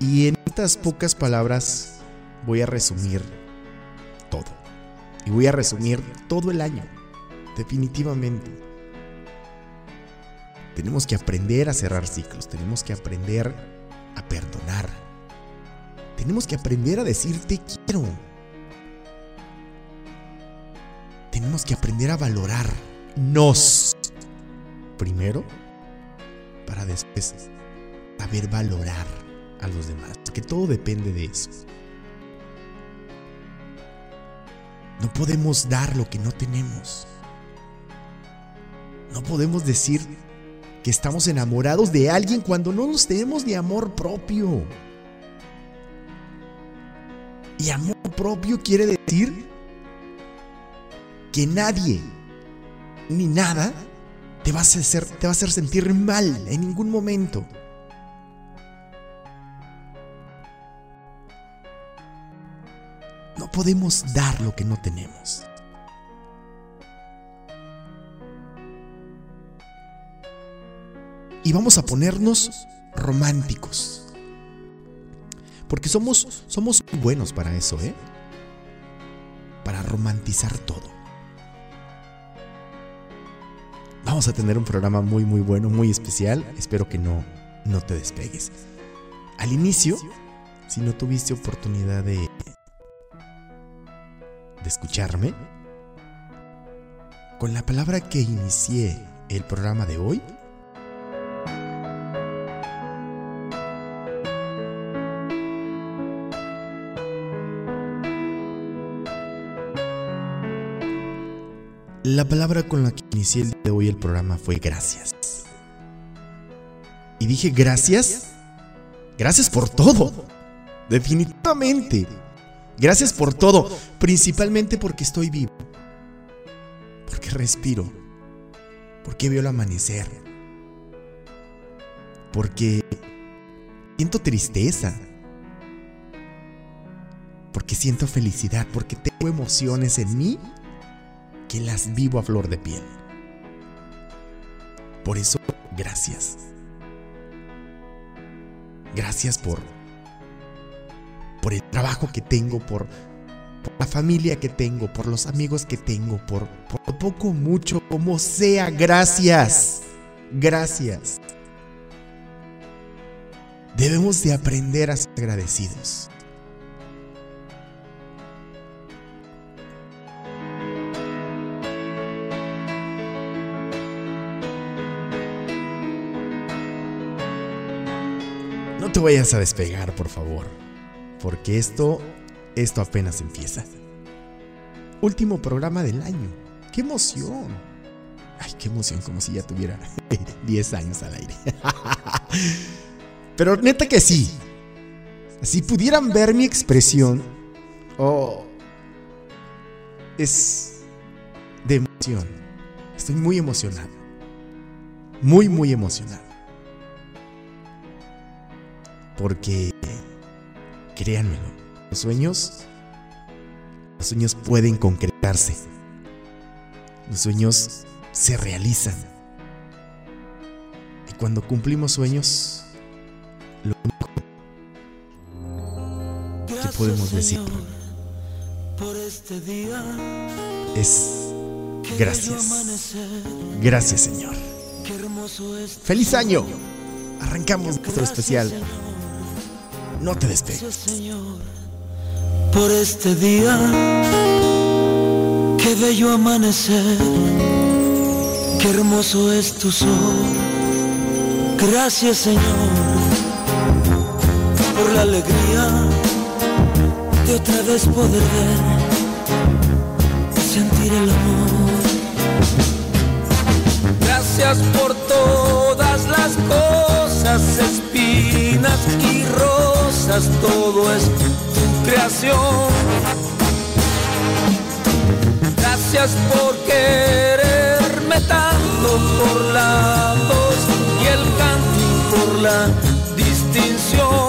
Y en estas pocas palabras voy a resumir todo. Y voy a resumir todo el año. Definitivamente. Tenemos que aprender a cerrar ciclos. Tenemos que aprender a perdonar. Tenemos que aprender a decir te quiero. Tenemos que aprender a valorar nos primero para después saber valorar a los demás. Que todo depende de eso. No podemos dar lo que no tenemos. No podemos decir que estamos enamorados de alguien cuando no nos tenemos ni amor propio. Y amor propio quiere decir que nadie ni nada te va a hacer, te va a hacer sentir mal en ningún momento. No podemos dar lo que no tenemos. Y vamos a ponernos románticos. Porque somos, somos buenos para eso, ¿eh? Para romantizar todo. Vamos a tener un programa muy muy bueno, muy especial. Espero que no, no te despegues. Al inicio, si no tuviste oportunidad de, escucharme, con la palabra que inicié el programa de hoy, La palabra con la que inicié el día de hoy el programa fue gracias. Y dije gracias. Gracias por todo. Definitivamente. Gracias por todo. Principalmente porque estoy vivo. Porque respiro. Porque veo el amanecer. Porque siento tristeza. Porque siento felicidad. Porque tengo emociones en mí que las vivo a flor de piel. Por eso, gracias. Gracias por por el trabajo que tengo, por, la familia que tengo, por los amigos que tengo, por, por poco, mucho, como sea. Gracias. Gracias. Debemos de aprender a ser agradecidos. No te vayas a despegar, por favor. Porque esto, esto apenas empieza. Último programa del año. ¡Qué emoción! Ay, qué emoción, como si ya tuviera 10 años al aire. Pero neta que sí. Si pudieran ver mi expresión, oh, es de emoción. Estoy muy emocionado. Muy, muy emocionado. Porque, créanmelo, los sueños, los sueños pueden concretarse. Los sueños se realizan. Y cuando cumplimos sueños, lo único que podemos decir este día es gracias. Gracias, Señor. ¡Feliz año! Arrancamos nuestro especial. No te despegues. Gracias, Señor, por este día. Qué bello amanecer. Qué hermoso es tu sol. Gracias, Señor, por la alegría de otra vez poder ver sentir el amor. Gracias por todas las cosas, espinas y rosas, todo es tu creación. Gracias por quererme tanto, por la voz y el canto por la distinción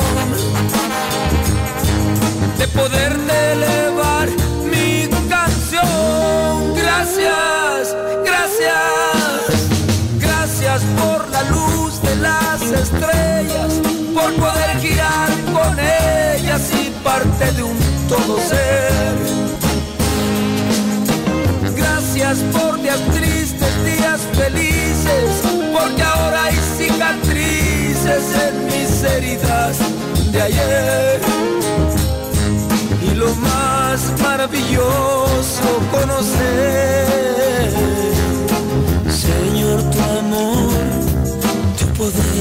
de poderte elevar mi canción. Gracias, las estrellas, por poder girar con ellas y parte de un todo ser. Gracias por días tristes, días felices, porque ahora hay cicatrices en mis heridas de ayer. Y lo más maravilloso conocer, Señor, tu amor, poder.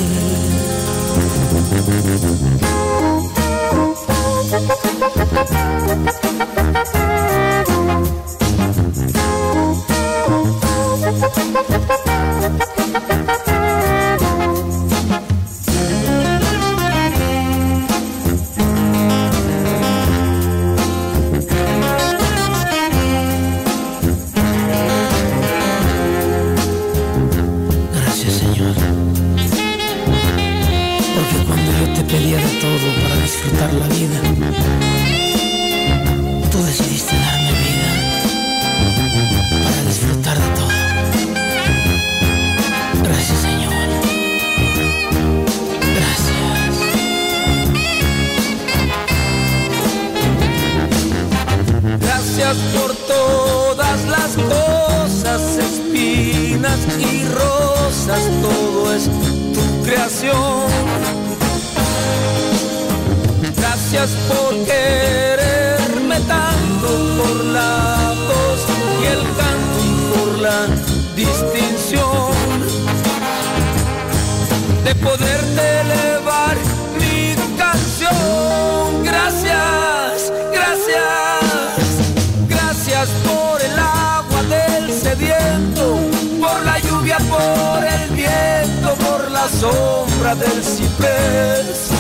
La sombra del ciprés.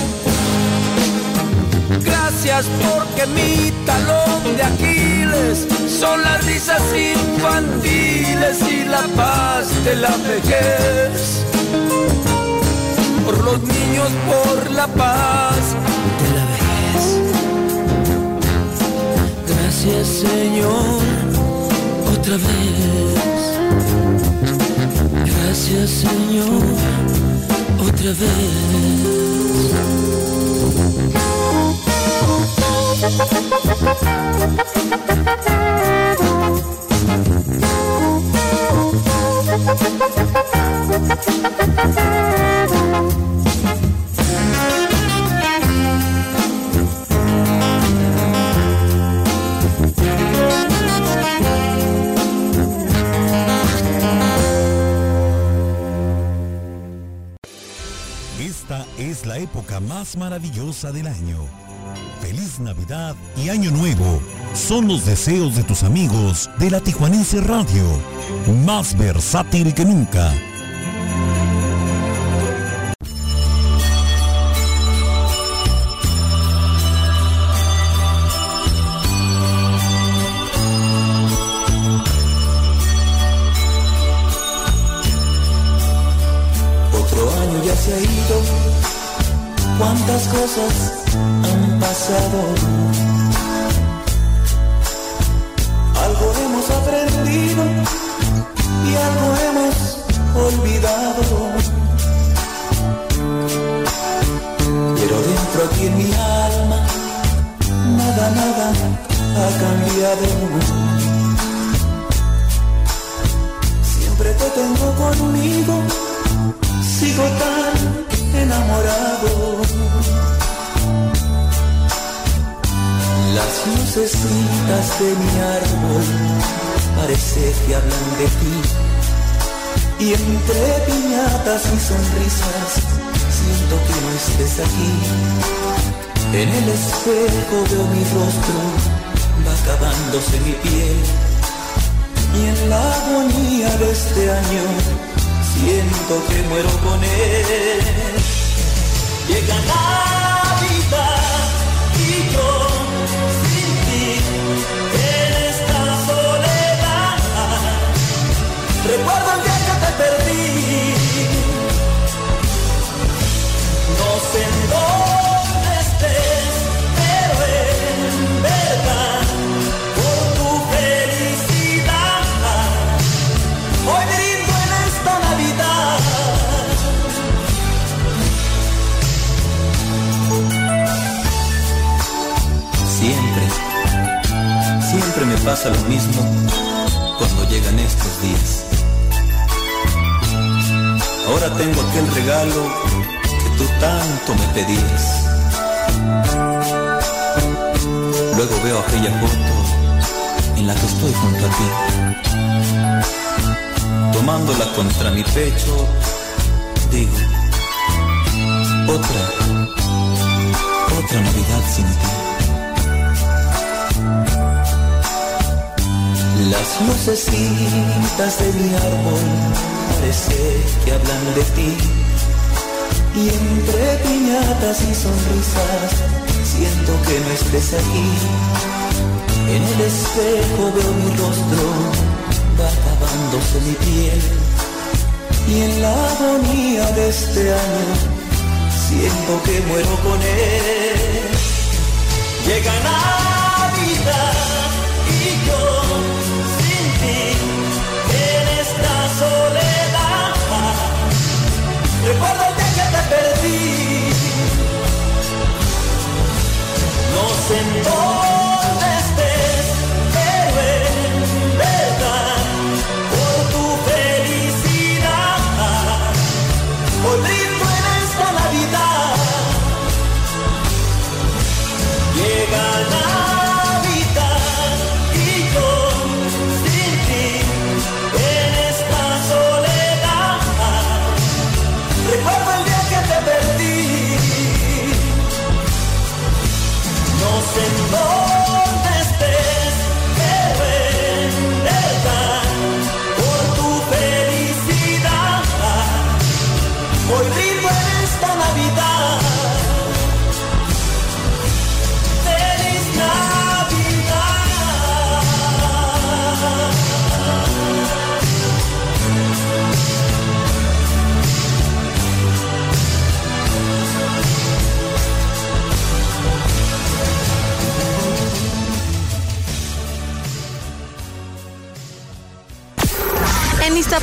Gracias porque mi talón de Aquiles son las risas infantiles y la paz de la vejez. Por los niños, por la paz de la vejez. Gracias Señor, otra vez. Gracias Señor, otra Esta época más maravillosa del año. Feliz Navidad y Año Nuevo son los deseos de tus amigos de la Tijuanense Radio, más versátil que nunca.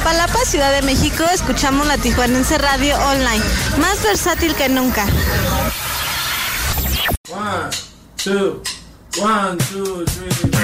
Iztapalapa, Ciudad de México, escuchamos la Tijuanense Radio Online, más versátil que nunca. One, two, one, two, three.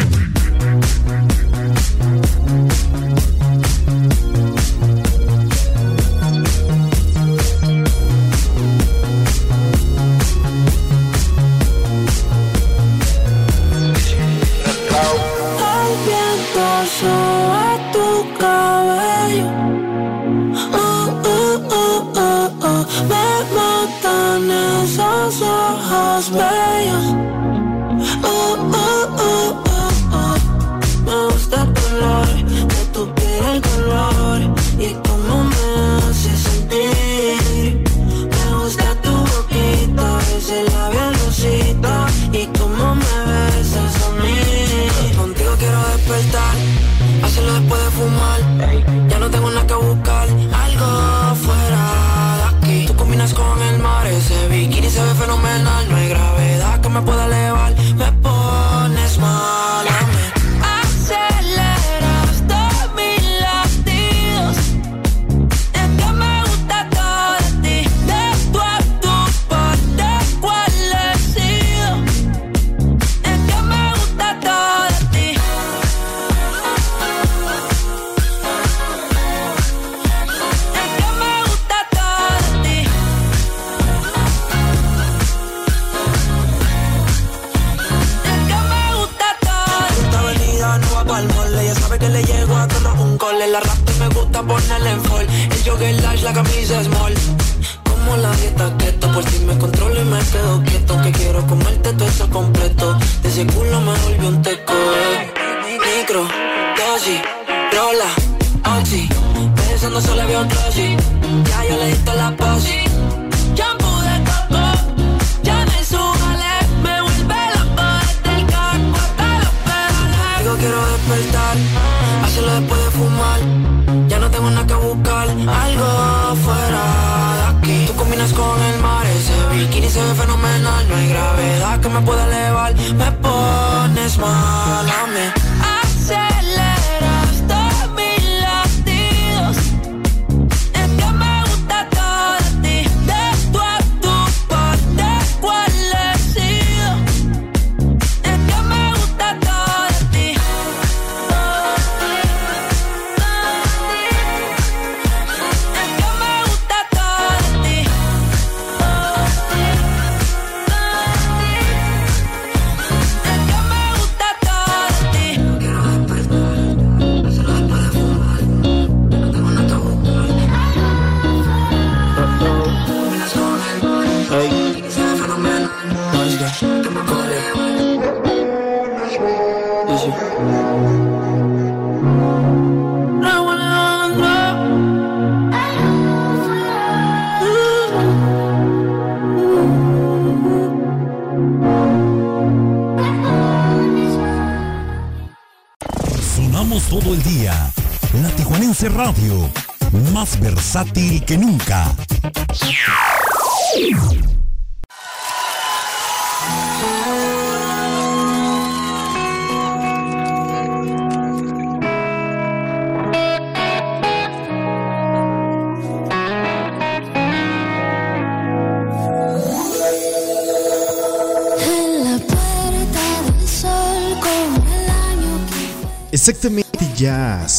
lost my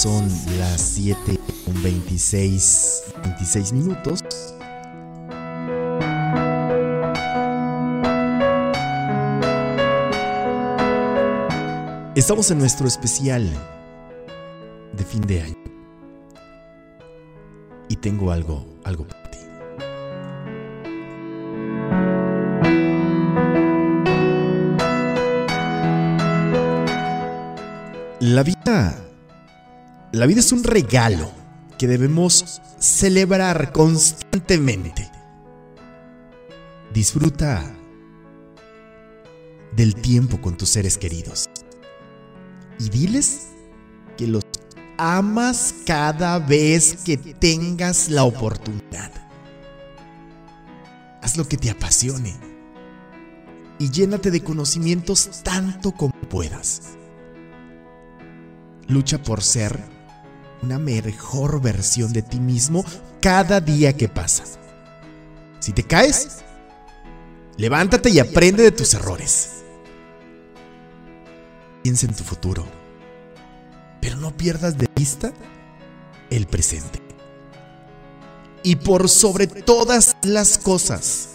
son las 7 con 26, 26 minutos. Estamos en nuestro especial de fin de año. Y tengo algo, algo para ti. La vida. La vida es un regalo que debemos celebrar constantemente. Disfruta del tiempo con tus seres queridos. Y diles que los amas cada vez que tengas la oportunidad. Haz lo que te apasione. Y llénate de conocimientos tanto como puedas. Lucha por ser una mejor versión de ti mismo cada día que pasa. Si te caes, levántate y aprende de tus errores. Piensa en tu futuro, pero no pierdas de vista el presente. Y por sobre todas las cosas,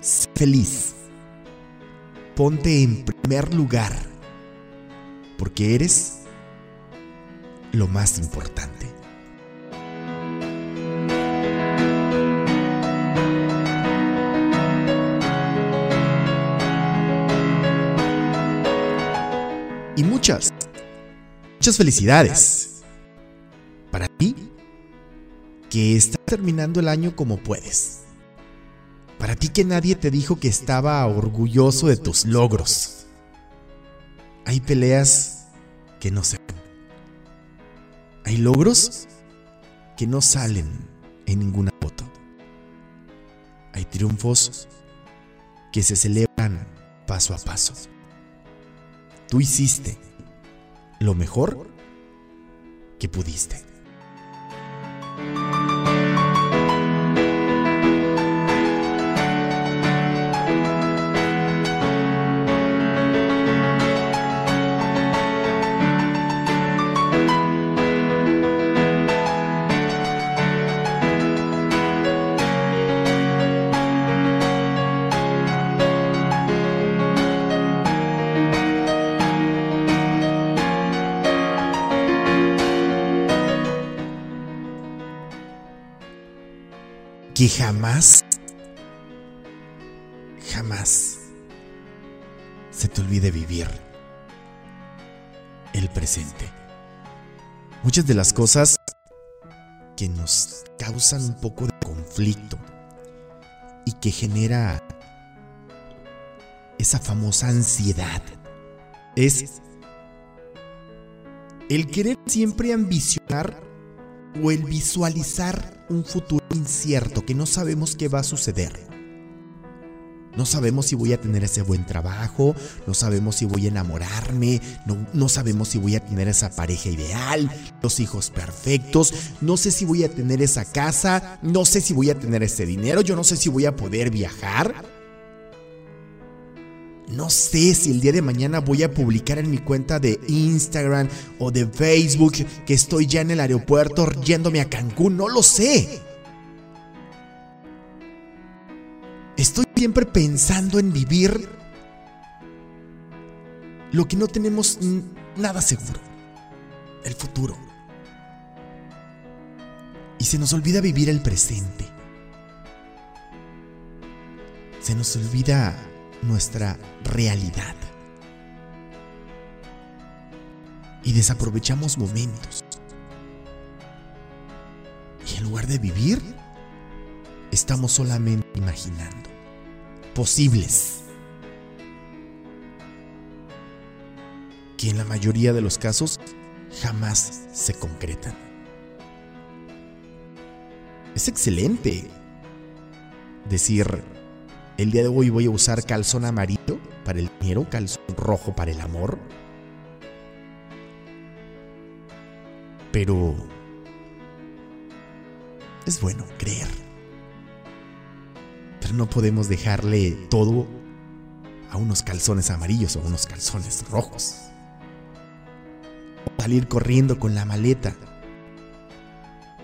sé feliz. Ponte en primer lugar porque eres lo más importante. Y muchas, muchas felicidades para ti que está terminando el año como puedes. Para ti que nadie te dijo que estaba orgulloso de tus logros. Hay peleas que no se. Hay logros que no salen en ninguna foto. Hay triunfos que se celebran paso a paso. Tú hiciste lo mejor que pudiste. Que jamás, jamás se te olvide vivir el presente. Muchas de las cosas que nos causan un poco de conflicto y que genera esa famosa ansiedad es el querer siempre ambicionar o el visualizar un futuro incierto que no sabemos qué va a suceder. No sabemos si voy a tener ese buen trabajo, no sabemos si voy a enamorarme, no, no, sabemos si voy a tener esa pareja ideal, los hijos perfectos, no sé si voy a tener esa casa, no sé si voy a tener ese dinero, yo no sé si voy a poder viajar. No sé si el día de mañana voy a publicar en mi cuenta de Instagram o de Facebook que estoy ya en el aeropuerto yéndome a Cancún, no lo sé. Estoy siempre pensando en vivir lo que no tenemos nada seguro, el futuro. Y se nos olvida vivir el presente. Se nos olvida nuestra realidad. Y desaprovechamos momentos. Y en lugar de vivir, estamos solamente imaginando. Posibles. Que en la mayoría de los casos jamás se concretan. Es excelente decir, el día de hoy voy a usar calzón amarillo para el dinero, calzón rojo para el amor. Pero es bueno creer. No podemos dejarle todo a unos calzones amarillos o a unos calzones rojos. Salir corriendo con la maleta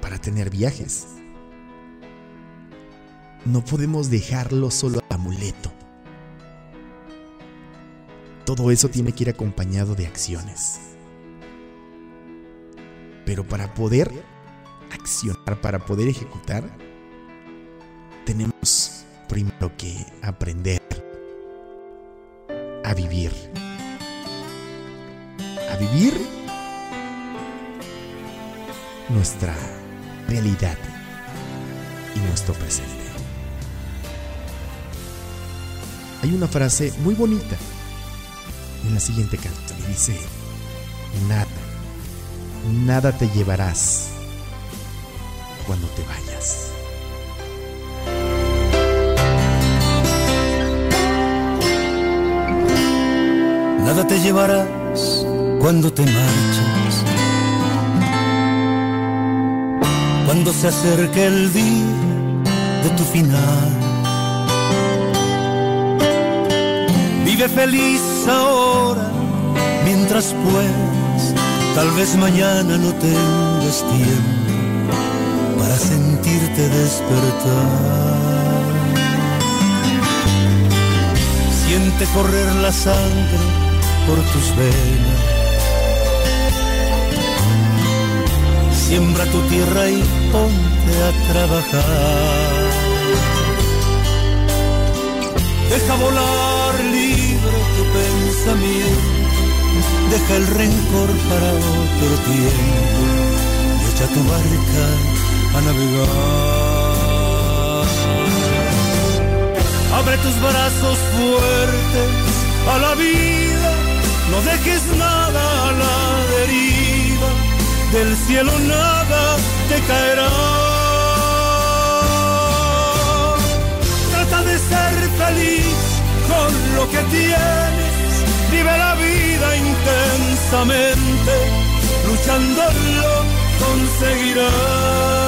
para tener viajes. No podemos dejarlo solo al amuleto. Todo eso tiene que ir acompañado de acciones. Pero para poder accionar, para poder ejecutar, primero que aprender a vivir. A vivir nuestra realidad y nuestro presente. Hay una frase muy bonita en la siguiente canción y dice, nada, nada te llevarás cuando te vayas. Nada te llevarás cuando te marches. Cuando se acerque el día de tu final. Vive feliz ahora mientras puedas. Tal vez mañana no tengas tiempo para sentirte despertar. Siente correr la sangre por tus venas. Siembra tu tierra y ponte a trabajar. Deja volar libre tu pensamiento. Deja el rencor para otro tiempo. Y echa tu barca a navegar. Abre tus brazos fuertes a la vida. No dejes nada a la deriva. Del cielo nada te caerá. Trata de ser feliz con lo que tienes. Vive la vida intensamente. Luchando lo conseguirás.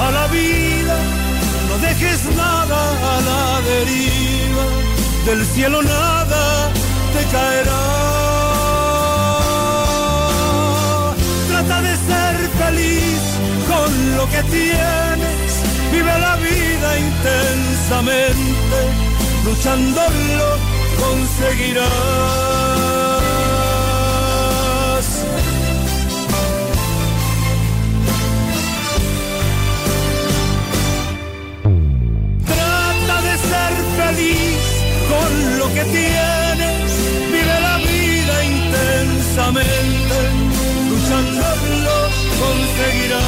a la vida, no dejes nada a la deriva, del cielo nada te caerá. Trata de ser feliz con lo que tienes, vive la vida intensamente, luchándolo conseguirás. Intensamente, luchándolo conseguirás.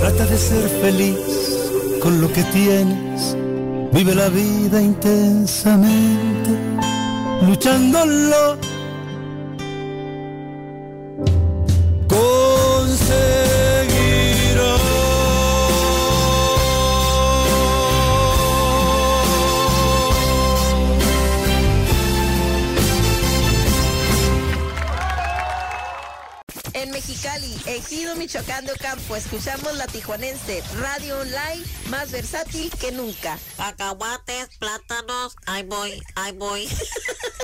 Trata de ser feliz con lo que tienes, vive la vida intensamente, luchándolo. De Ocampo, escuchamos la tijuanense, radio online más versátil que nunca. Cacahuates, plátanos, ahí voy, ahí voy.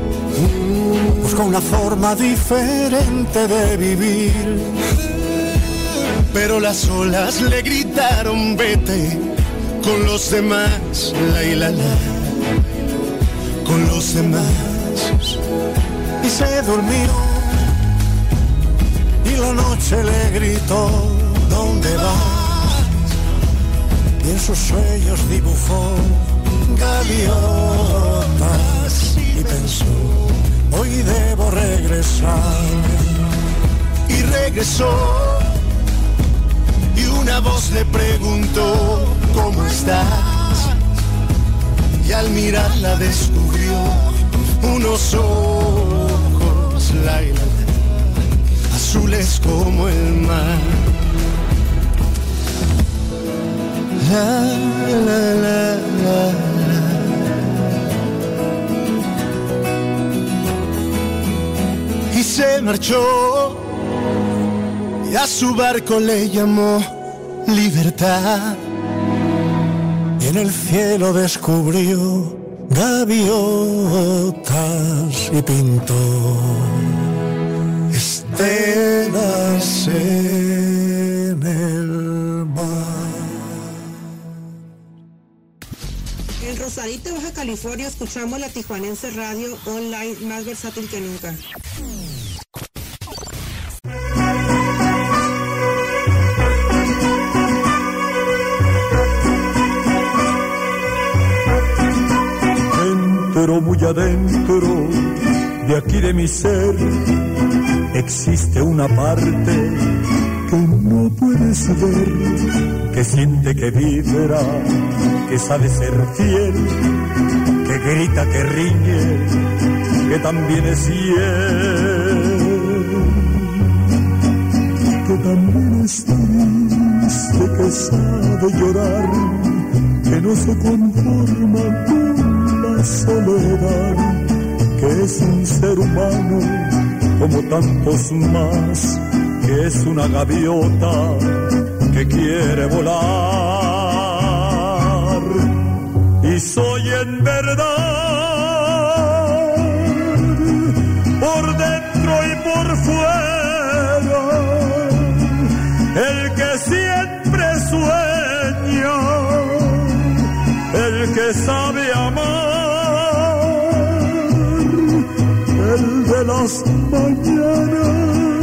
busca una forma diferente de vivir. Pero las olas le gritaron vete con los demás, la y la la, con los demás. Y se durmió y la noche le gritó, ¿dónde vas? Y en sus sueños dibujó pensó, hoy debo regresar. Y regresó y una voz le preguntó, ¿cómo estás? Y al mirarla descubrió unos ojos, la, la, la, azules como el mar. La, la, la, se marchó y a su barco le llamó libertad. Y en el cielo descubrió gaviotas y pintó estelas en el mar. En Rosarito, Baja California, escuchamos la Tijuanense Radio online más versátil que nunca. Adentro de aquí de mi ser existe una parte que no puedes ver, que siente que vibra, que sabe ser fiel, que grita, que riñe, que también es fiel, que también es triste, que sabe llorar, que no se conforma con soledad, que es un ser humano como tantos más, que es una gaviota que quiere volar. Y soy en verdad, las mañanas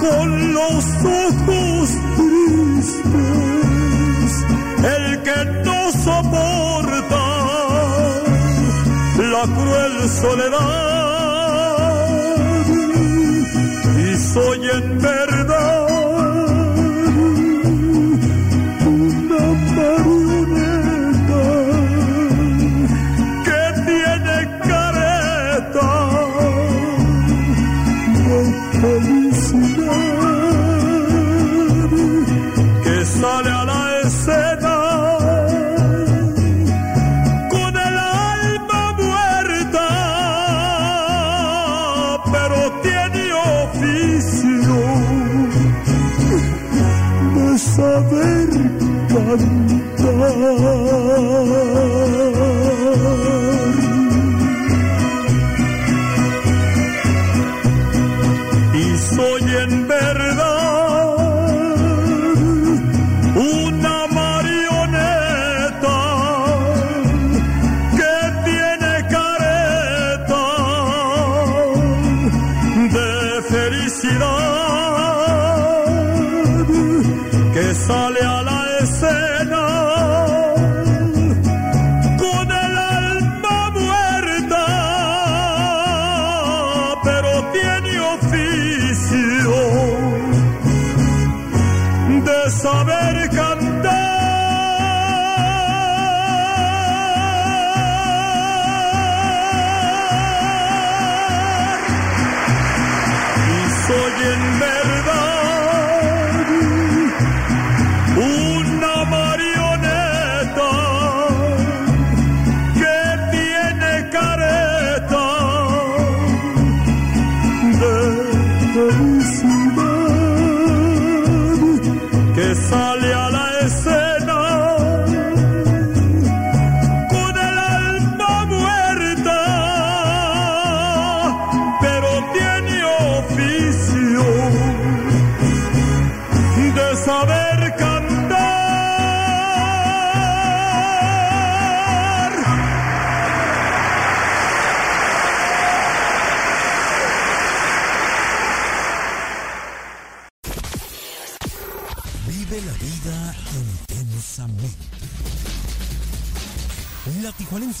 con los ojos tristes, el que no soporta la cruel soledad. Y soy en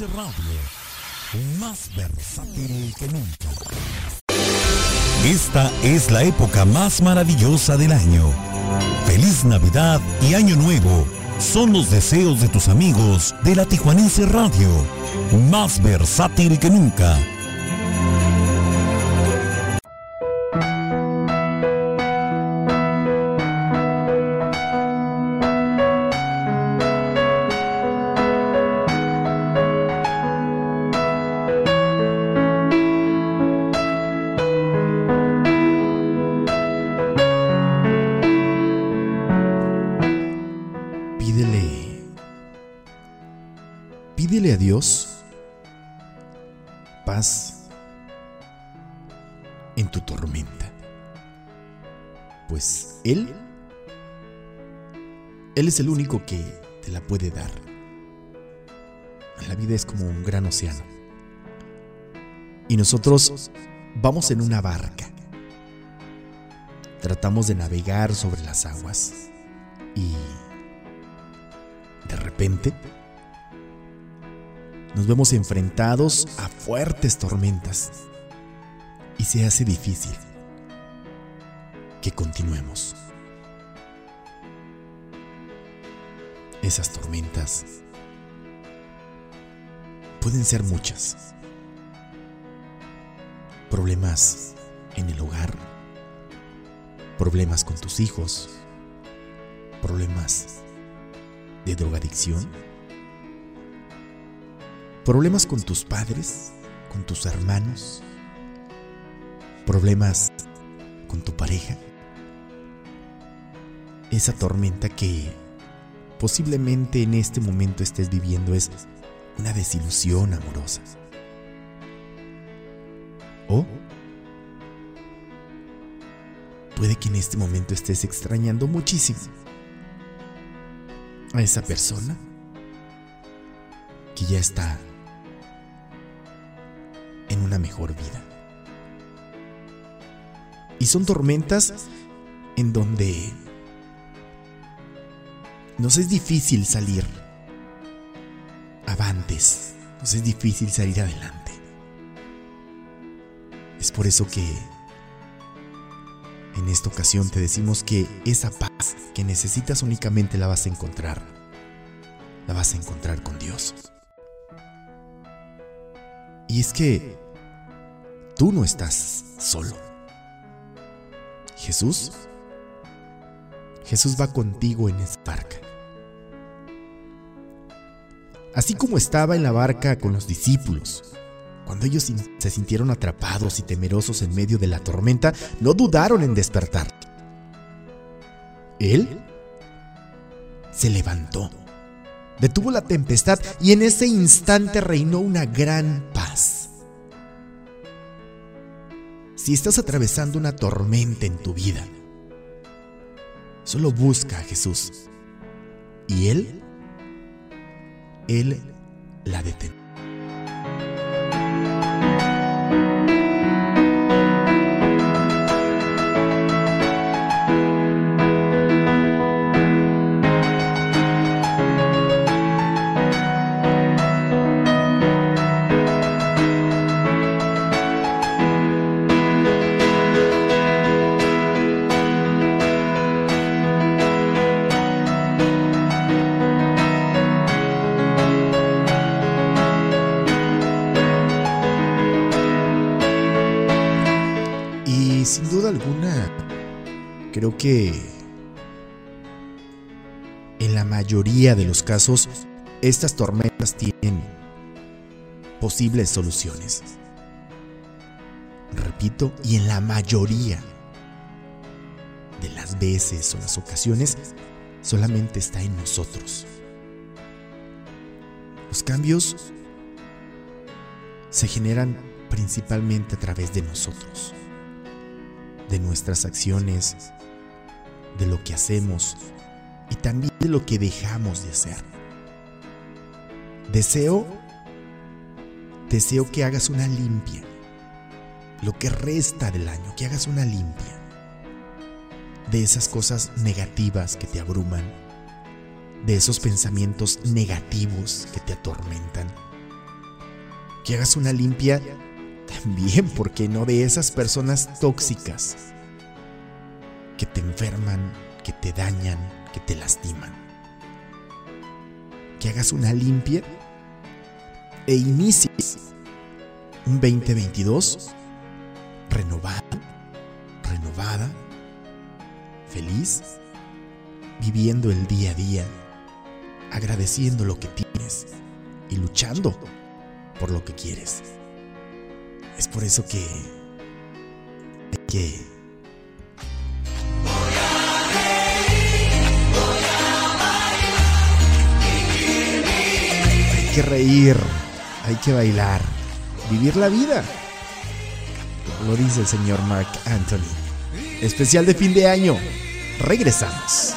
Radio, más versátil que nunca. Esta es la época más maravillosa del año. Feliz Navidad y Año Nuevo son los deseos de tus amigos de la Tijuanense Radio, más versátil que nunca. Pídele a Dios paz en tu tormenta. Pues Él, Él es el único que te la puede dar. La vida es como un gran océano. Y nosotros vamos en una barca. Tratamos de navegar sobre las aguas. Y de repente nos vemos enfrentados a fuertes tormentas y se hace difícil que continuemos. Esas tormentas pueden ser muchas. Problemas en el hogar, problemas con tus hijos, problemas de drogadicción, problemas con tus padres, con tus hermanos, problemas con tu pareja. Esa tormenta que posiblemente en este momento estés viviendo es una desilusión amorosa. O puede que en este momento estés extrañando muchísimo a esa persona que ya está en una mejor vida. Y son tormentas en donde nos es difícil salir avantes, nos es difícil salir adelante. Es por eso que en esta ocasión te decimos que esa paz que necesitas únicamente la vas a encontrar, la vas a encontrar con Dios. Y es que tú no estás solo. Jesús, Jesús va contigo en esa barca. Así como estaba en la barca con los discípulos, cuando ellos se sintieron atrapados y temerosos en medio de la tormenta, no dudaron en despertar. Él se levantó, detuvo la tempestad y en ese instante reinó una gran paz. Si estás atravesando una tormenta en tu vida, solo busca a Jesús y Él, Él la detendrá. Que en la mayoría de los casos, estas tormentas tienen posibles soluciones. Repito, y en la mayoría de las veces o las ocasiones, solamente está en nosotros. Los cambios se generan principalmente a través de nosotros de nuestras acciones, de lo que hacemos y también de lo que dejamos de hacer. Deseo, deseo que hagas una limpia, lo que resta del año, que hagas una limpia de esas cosas negativas que te abruman, de esos pensamientos negativos que te atormentan. Que hagas una limpia también, ¿por qué no? De esas personas tóxicas que te enferman, que te dañan, que te lastiman. Que hagas una limpia e inicies un 2022 renovado, renovada, feliz, viviendo el día a día, agradeciendo lo que tienes y luchando por lo que quieres. Es por eso que hay que que reír, hay que bailar, vivir la vida. Lo dice el señor Mark Anthony. Especial de fin de año. Regresamos.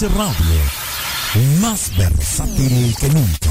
Radio, más versátil que nunca.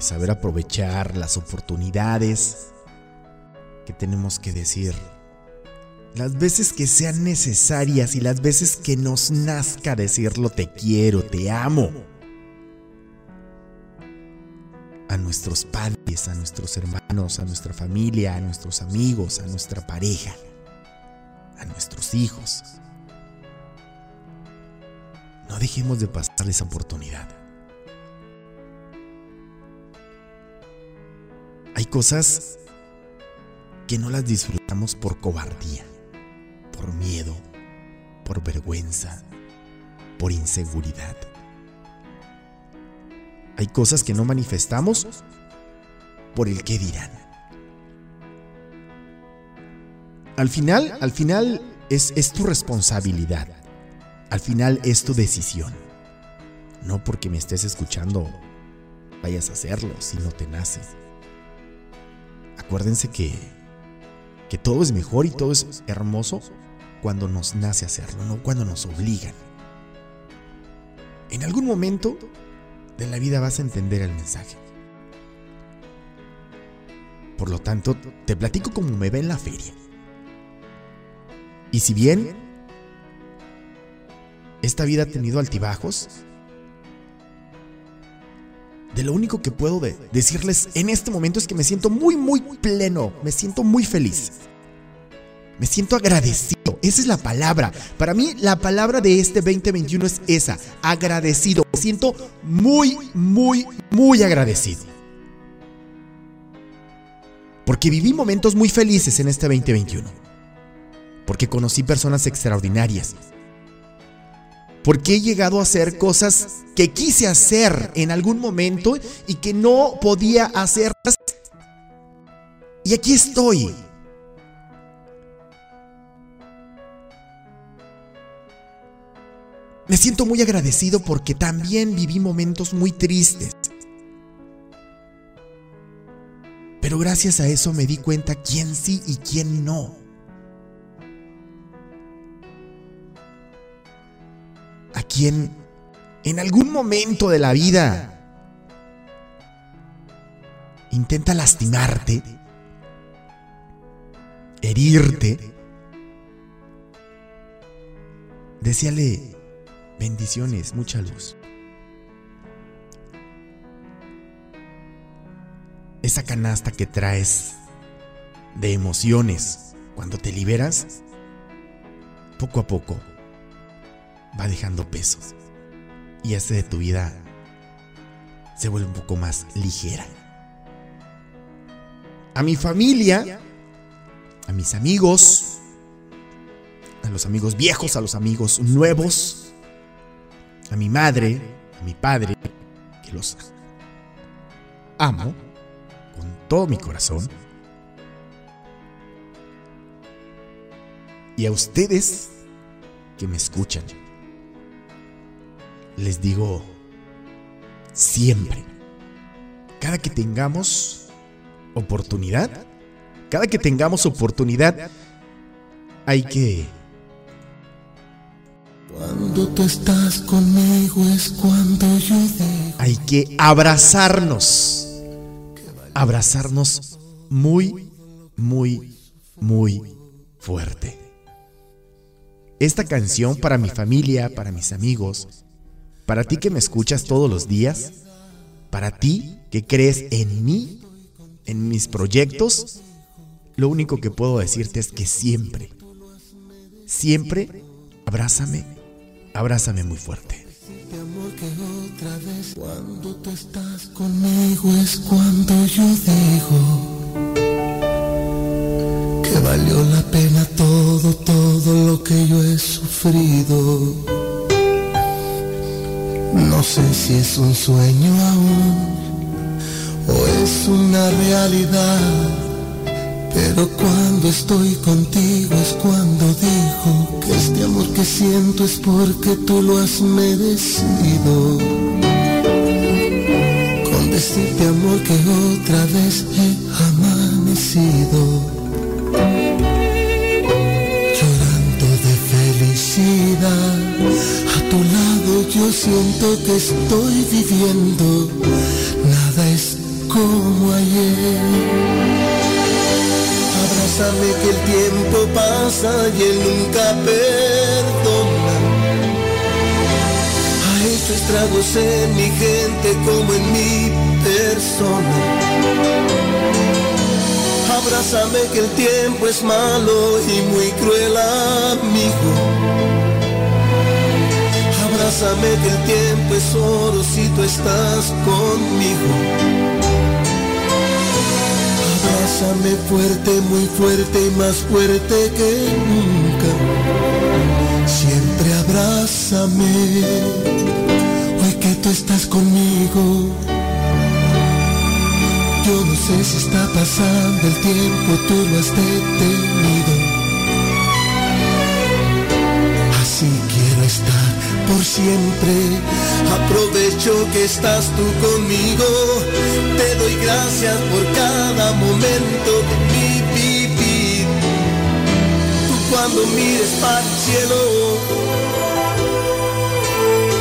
Saber aprovechar las oportunidades, que tenemos que decir las veces que sean necesarias y las veces que nos nazca decirlo te quiero, te amo. A nuestros padres, a nuestros hermanos, a nuestra familia, a nuestros amigos, a nuestra pareja, a nuestros hijos. No dejemos de pasar esa oportunidad. Hay cosas que no las disfrutamos por cobardía, por miedo, por vergüenza, por inseguridad. Hay cosas que no manifestamos por el qué dirán. Al final, al final es, es tu responsabilidad. Al final es tu decisión. No porque me estés escuchando vayas a hacerlo si no te nace. Acuérdense que, que todo es mejor y todo es hermoso cuando nos nace hacerlo, no cuando nos obligan. En algún momento de la vida vas a entender el mensaje. Por lo tanto, te platico cómo me ve en la feria. Y si bien esta vida ha tenido altibajos, de lo único que puedo de- decirles en este momento es que me siento muy, muy pleno, me siento muy feliz. Me siento agradecido, esa es la palabra. Para mí la palabra de este 2021 es esa, agradecido. Me siento muy, muy, muy agradecido. Porque viví momentos muy felices en este 2021. Porque conocí personas extraordinarias. Porque he llegado a hacer cosas que quise hacer en algún momento y que no podía hacerlas. Y aquí estoy. Me siento muy agradecido porque también viví momentos muy tristes. Pero gracias a eso me di cuenta quién sí y quién no. A quien en algún momento de la vida intenta lastimarte, herirte. Decíale bendiciones, mucha luz. Esa canasta que traes de emociones cuando te liberas, poco a poco va dejando pesos y hace de tu vida se vuelve un poco más ligera. A mi familia, a mis amigos, a los amigos viejos, a los amigos nuevos, a mi madre, a mi padre, que los amo con todo mi corazón. Y a ustedes que me escuchan, les digo siempre, cada que tengamos oportunidad, cada que tengamos oportunidad, hay que Cuando tú estás conmigo es cuando yo digo. hay que abrazarnos. Abrazarnos muy, muy, muy fuerte. Esta canción para mi familia, para mis amigos, para ti que me escuchas todos los días, para ti que crees en mí, en mis proyectos, lo único que puedo decirte es que siempre, siempre abrázame, abrázame muy fuerte. Cuando tú estás conmigo es cuando yo digo que valió la pena todo, todo lo que yo he sufrido. No sé si es un sueño aún o es una realidad. Pero cuando estoy contigo es cuando digo que este amor que siento es porque tú lo has merecido. Con decirte amor que otra vez he amanecido. Llorando de felicidad, a tu lado yo siento que estoy viviendo. Nada es como ayer. Abrázame que el tiempo pasa y él nunca perdona. Ha hecho estragos en mi gente como en mi persona. Abrázame que el tiempo es malo y muy cruel amigo. Abrázame que el tiempo es oro si tú estás conmigo. Abrázame fuerte, muy fuerte y más fuerte que nunca. Siempre abrázame, hoy que tú estás conmigo. Yo no sé si está pasando el tiempo, tú lo has detenido. Por siempre. Aprovecho que estás tú conmigo. Te doy gracias por cada momento de mi vivir. Tú cuando mires para el cielo,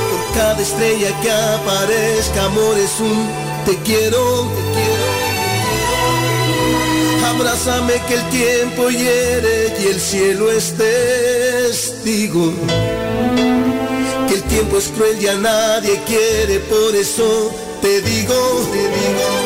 por cada estrella que aparezca, amor es un te quiero, te quiero. Abrázame que el tiempo hiere y el cielo es testigo. Tiempo es cruel y nadie quiere, por eso te digo, te digo.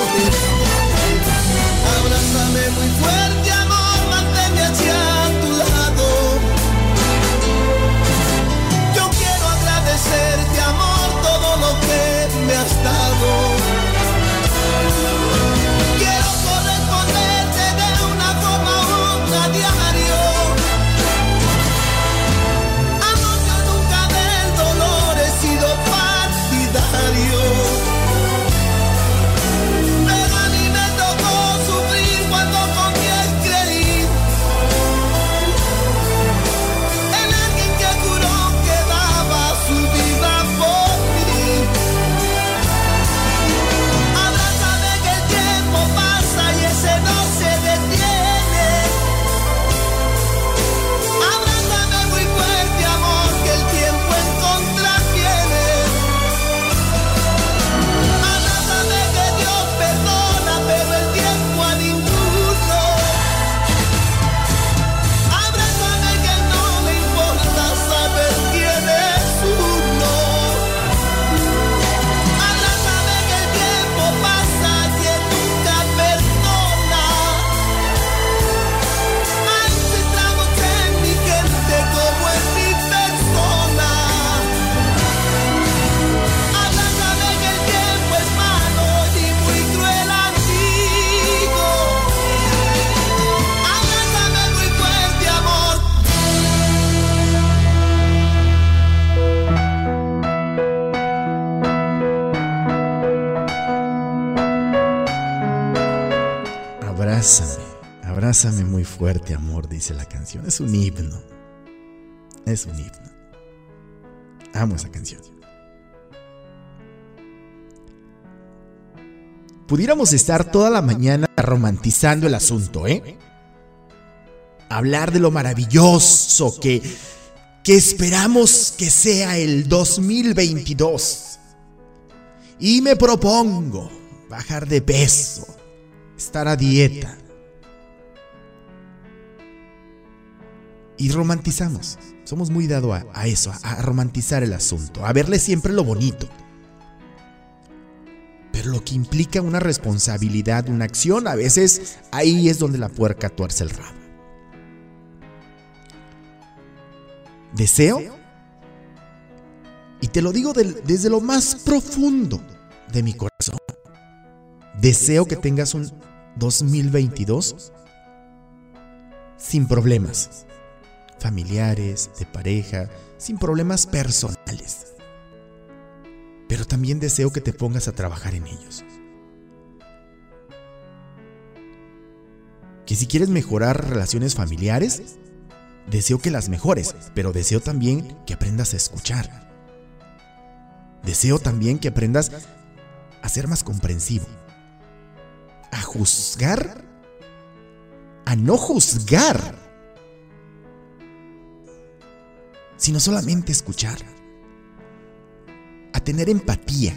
Muy fuerte, amor, dice la canción. Es un himno. Es un himno. Amo esa canción. Pudiéramos estar toda la mañana romantizando el asunto, ¿eh? Hablar de lo maravilloso que, que esperamos que sea el 2022. Y me propongo bajar de peso, estar a dieta. Y romantizamos. Somos muy dados a, eso, a, romantizar el asunto, a verle siempre lo bonito. Pero lo que implica una responsabilidad, una acción, a veces ahí es donde la puerca tuerce el rabo. Deseo, y te lo digo desde lo más profundo de mi corazón, deseo que tengas un 2022 sin problemas familiares, de pareja, sin problemas personales. Pero también deseo que te pongas a trabajar en ellos. Que si quieres mejorar relaciones familiares, deseo que las mejores, pero deseo también que aprendas a escuchar. Deseo también que aprendas a ser más comprensivo. A juzgar. A no juzgar. Sino solamente escuchar. A tener empatía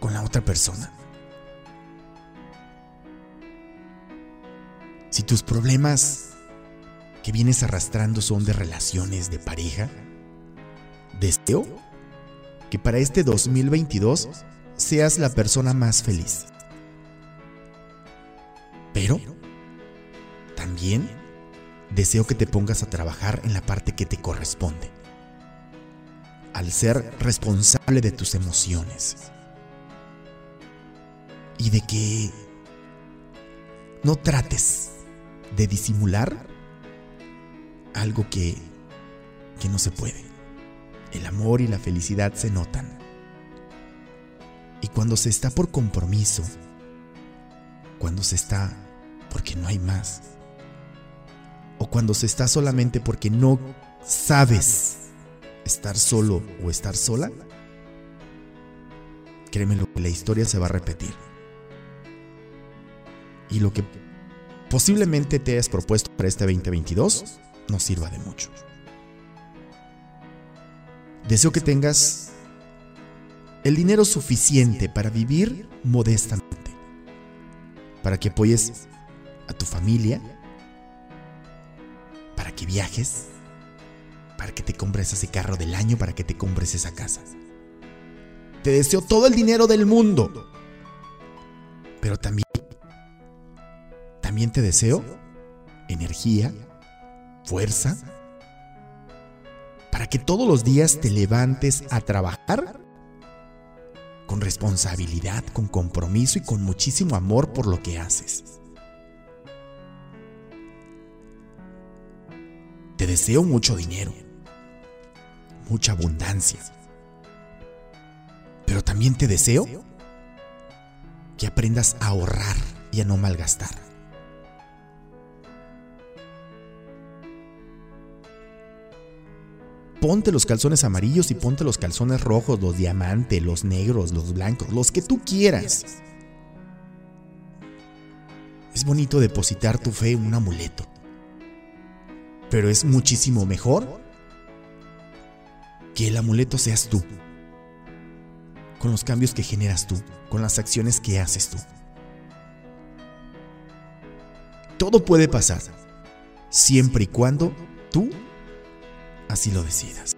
con la otra persona. Si tus problemas que vienes arrastrando son de relaciones de pareja, deseo que para este 2022 seas la persona más feliz. Pero también deseo que te pongas a trabajar en la parte que te corresponde. Al ser responsable de tus emociones. Y de que no trates de disimular algo que, que no se puede. El amor y la felicidad se notan. Y cuando se está por compromiso, cuando se está porque no hay más, o cuando se está solamente porque no sabes estar solo o estar sola, créeme lo que la historia se va a repetir. Y lo que posiblemente te hayas propuesto para este 2022 no sirva de mucho. Deseo que tengas el dinero suficiente para vivir modestamente, para que apoyes a tu familia, para que viajes, para que te compres ese carro del año, para que te compres esa casa. Te deseo todo el dinero del mundo. Pero también, también te deseo energía, fuerza, para que todos los días te levantes a trabajar con responsabilidad, con compromiso y con muchísimo amor por lo que haces. Te deseo mucho dinero, mucha abundancia, pero también te deseo que aprendas a ahorrar y a no malgastar. Ponte los calzones amarillos y ponte los calzones rojos, los diamantes, los negros, los blancos, los que tú quieras. Es bonito depositar tu fe en un amuleto. Pero es muchísimo mejor que el amuleto seas tú. Con los cambios que generas tú, con las acciones que haces tú. Todo puede pasar, siempre y cuando tú así lo decidas.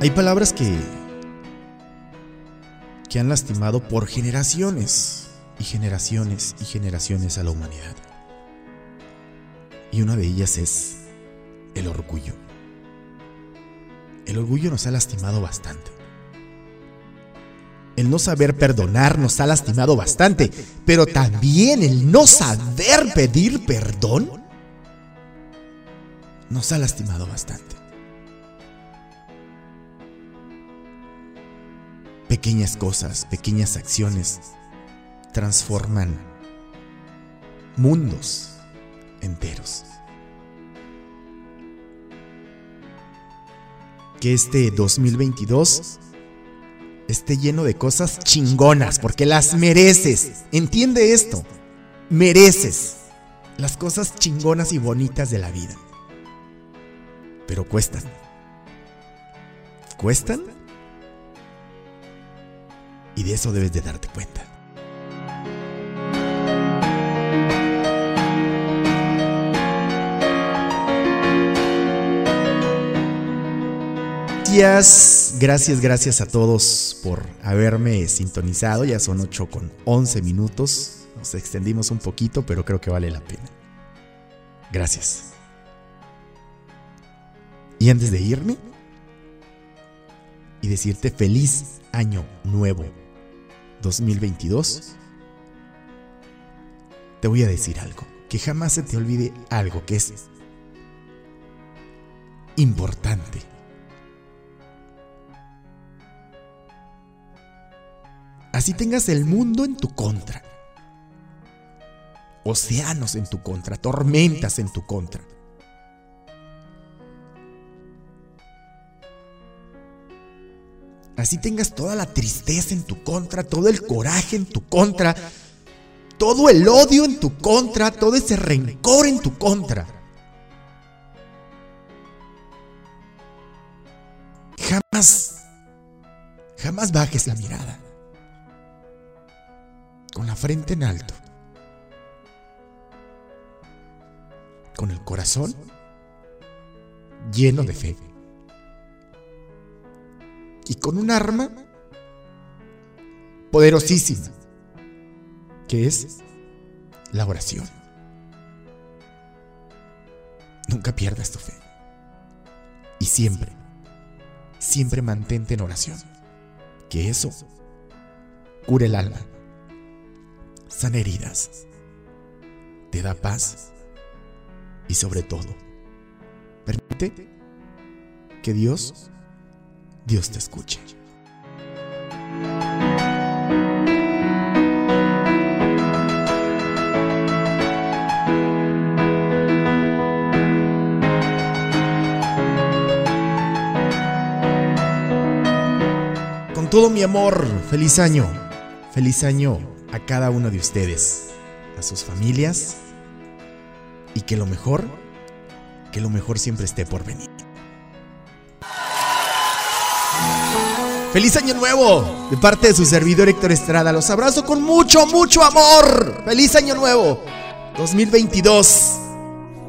Hay palabras que que han lastimado por generaciones y generaciones y generaciones a la humanidad. Y una de ellas es el orgullo. El orgullo nos ha lastimado bastante. El no saber perdonar nos ha lastimado bastante, pero también el no saber pedir perdón nos ha lastimado bastante. Pequeñas cosas, pequeñas acciones transforman mundos enteros. Que este 2022 esté lleno de cosas chingonas, porque las mereces. Entiende esto. Mereces las cosas chingonas y bonitas de la vida. Pero cuestan. ¿Cuestan? Y de eso debes de darte cuenta. Gracias, gracias, gracias a todos por haberme sintonizado. Ya son 8 con 11 minutos. Nos extendimos un poquito, pero creo que vale la pena. Gracias. Y antes de irme y decirte feliz año nuevo 2022, te voy a decir algo. Que jamás se te olvide algo que es importante. Así tengas el mundo en tu contra. Océanos en tu contra, tormentas en tu contra. Así tengas toda la tristeza en tu contra, todo el coraje en tu contra, todo el odio en tu contra, todo ese rencor en tu contra. Jamás, jamás bajes la mirada con la frente en alto, con el corazón lleno de fe y con un arma poderosísima, que es la oración. Nunca pierdas tu fe. Y siempre, siempre mantente en oración. Que eso cure el alma sana heridas, te da paz y sobre todo, permite que Dios, Dios te escuche. Con todo mi amor, feliz año. Feliz año a cada uno de ustedes, a sus familias y que lo mejor, que lo mejor siempre esté por venir. Feliz año nuevo de parte de su servidor Héctor Estrada. Los abrazo con mucho, mucho amor. Feliz año nuevo 2022.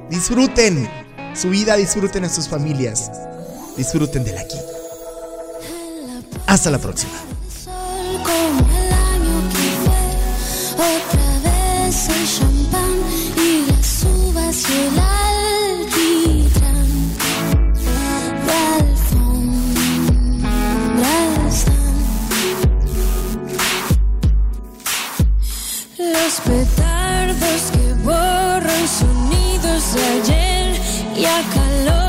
Disfruten su vida, disfruten a sus familias, disfruten del aquí. Hasta la próxima. Otra vez el champán y las uvas y los petardos que borran sonidos de ayer y a calor.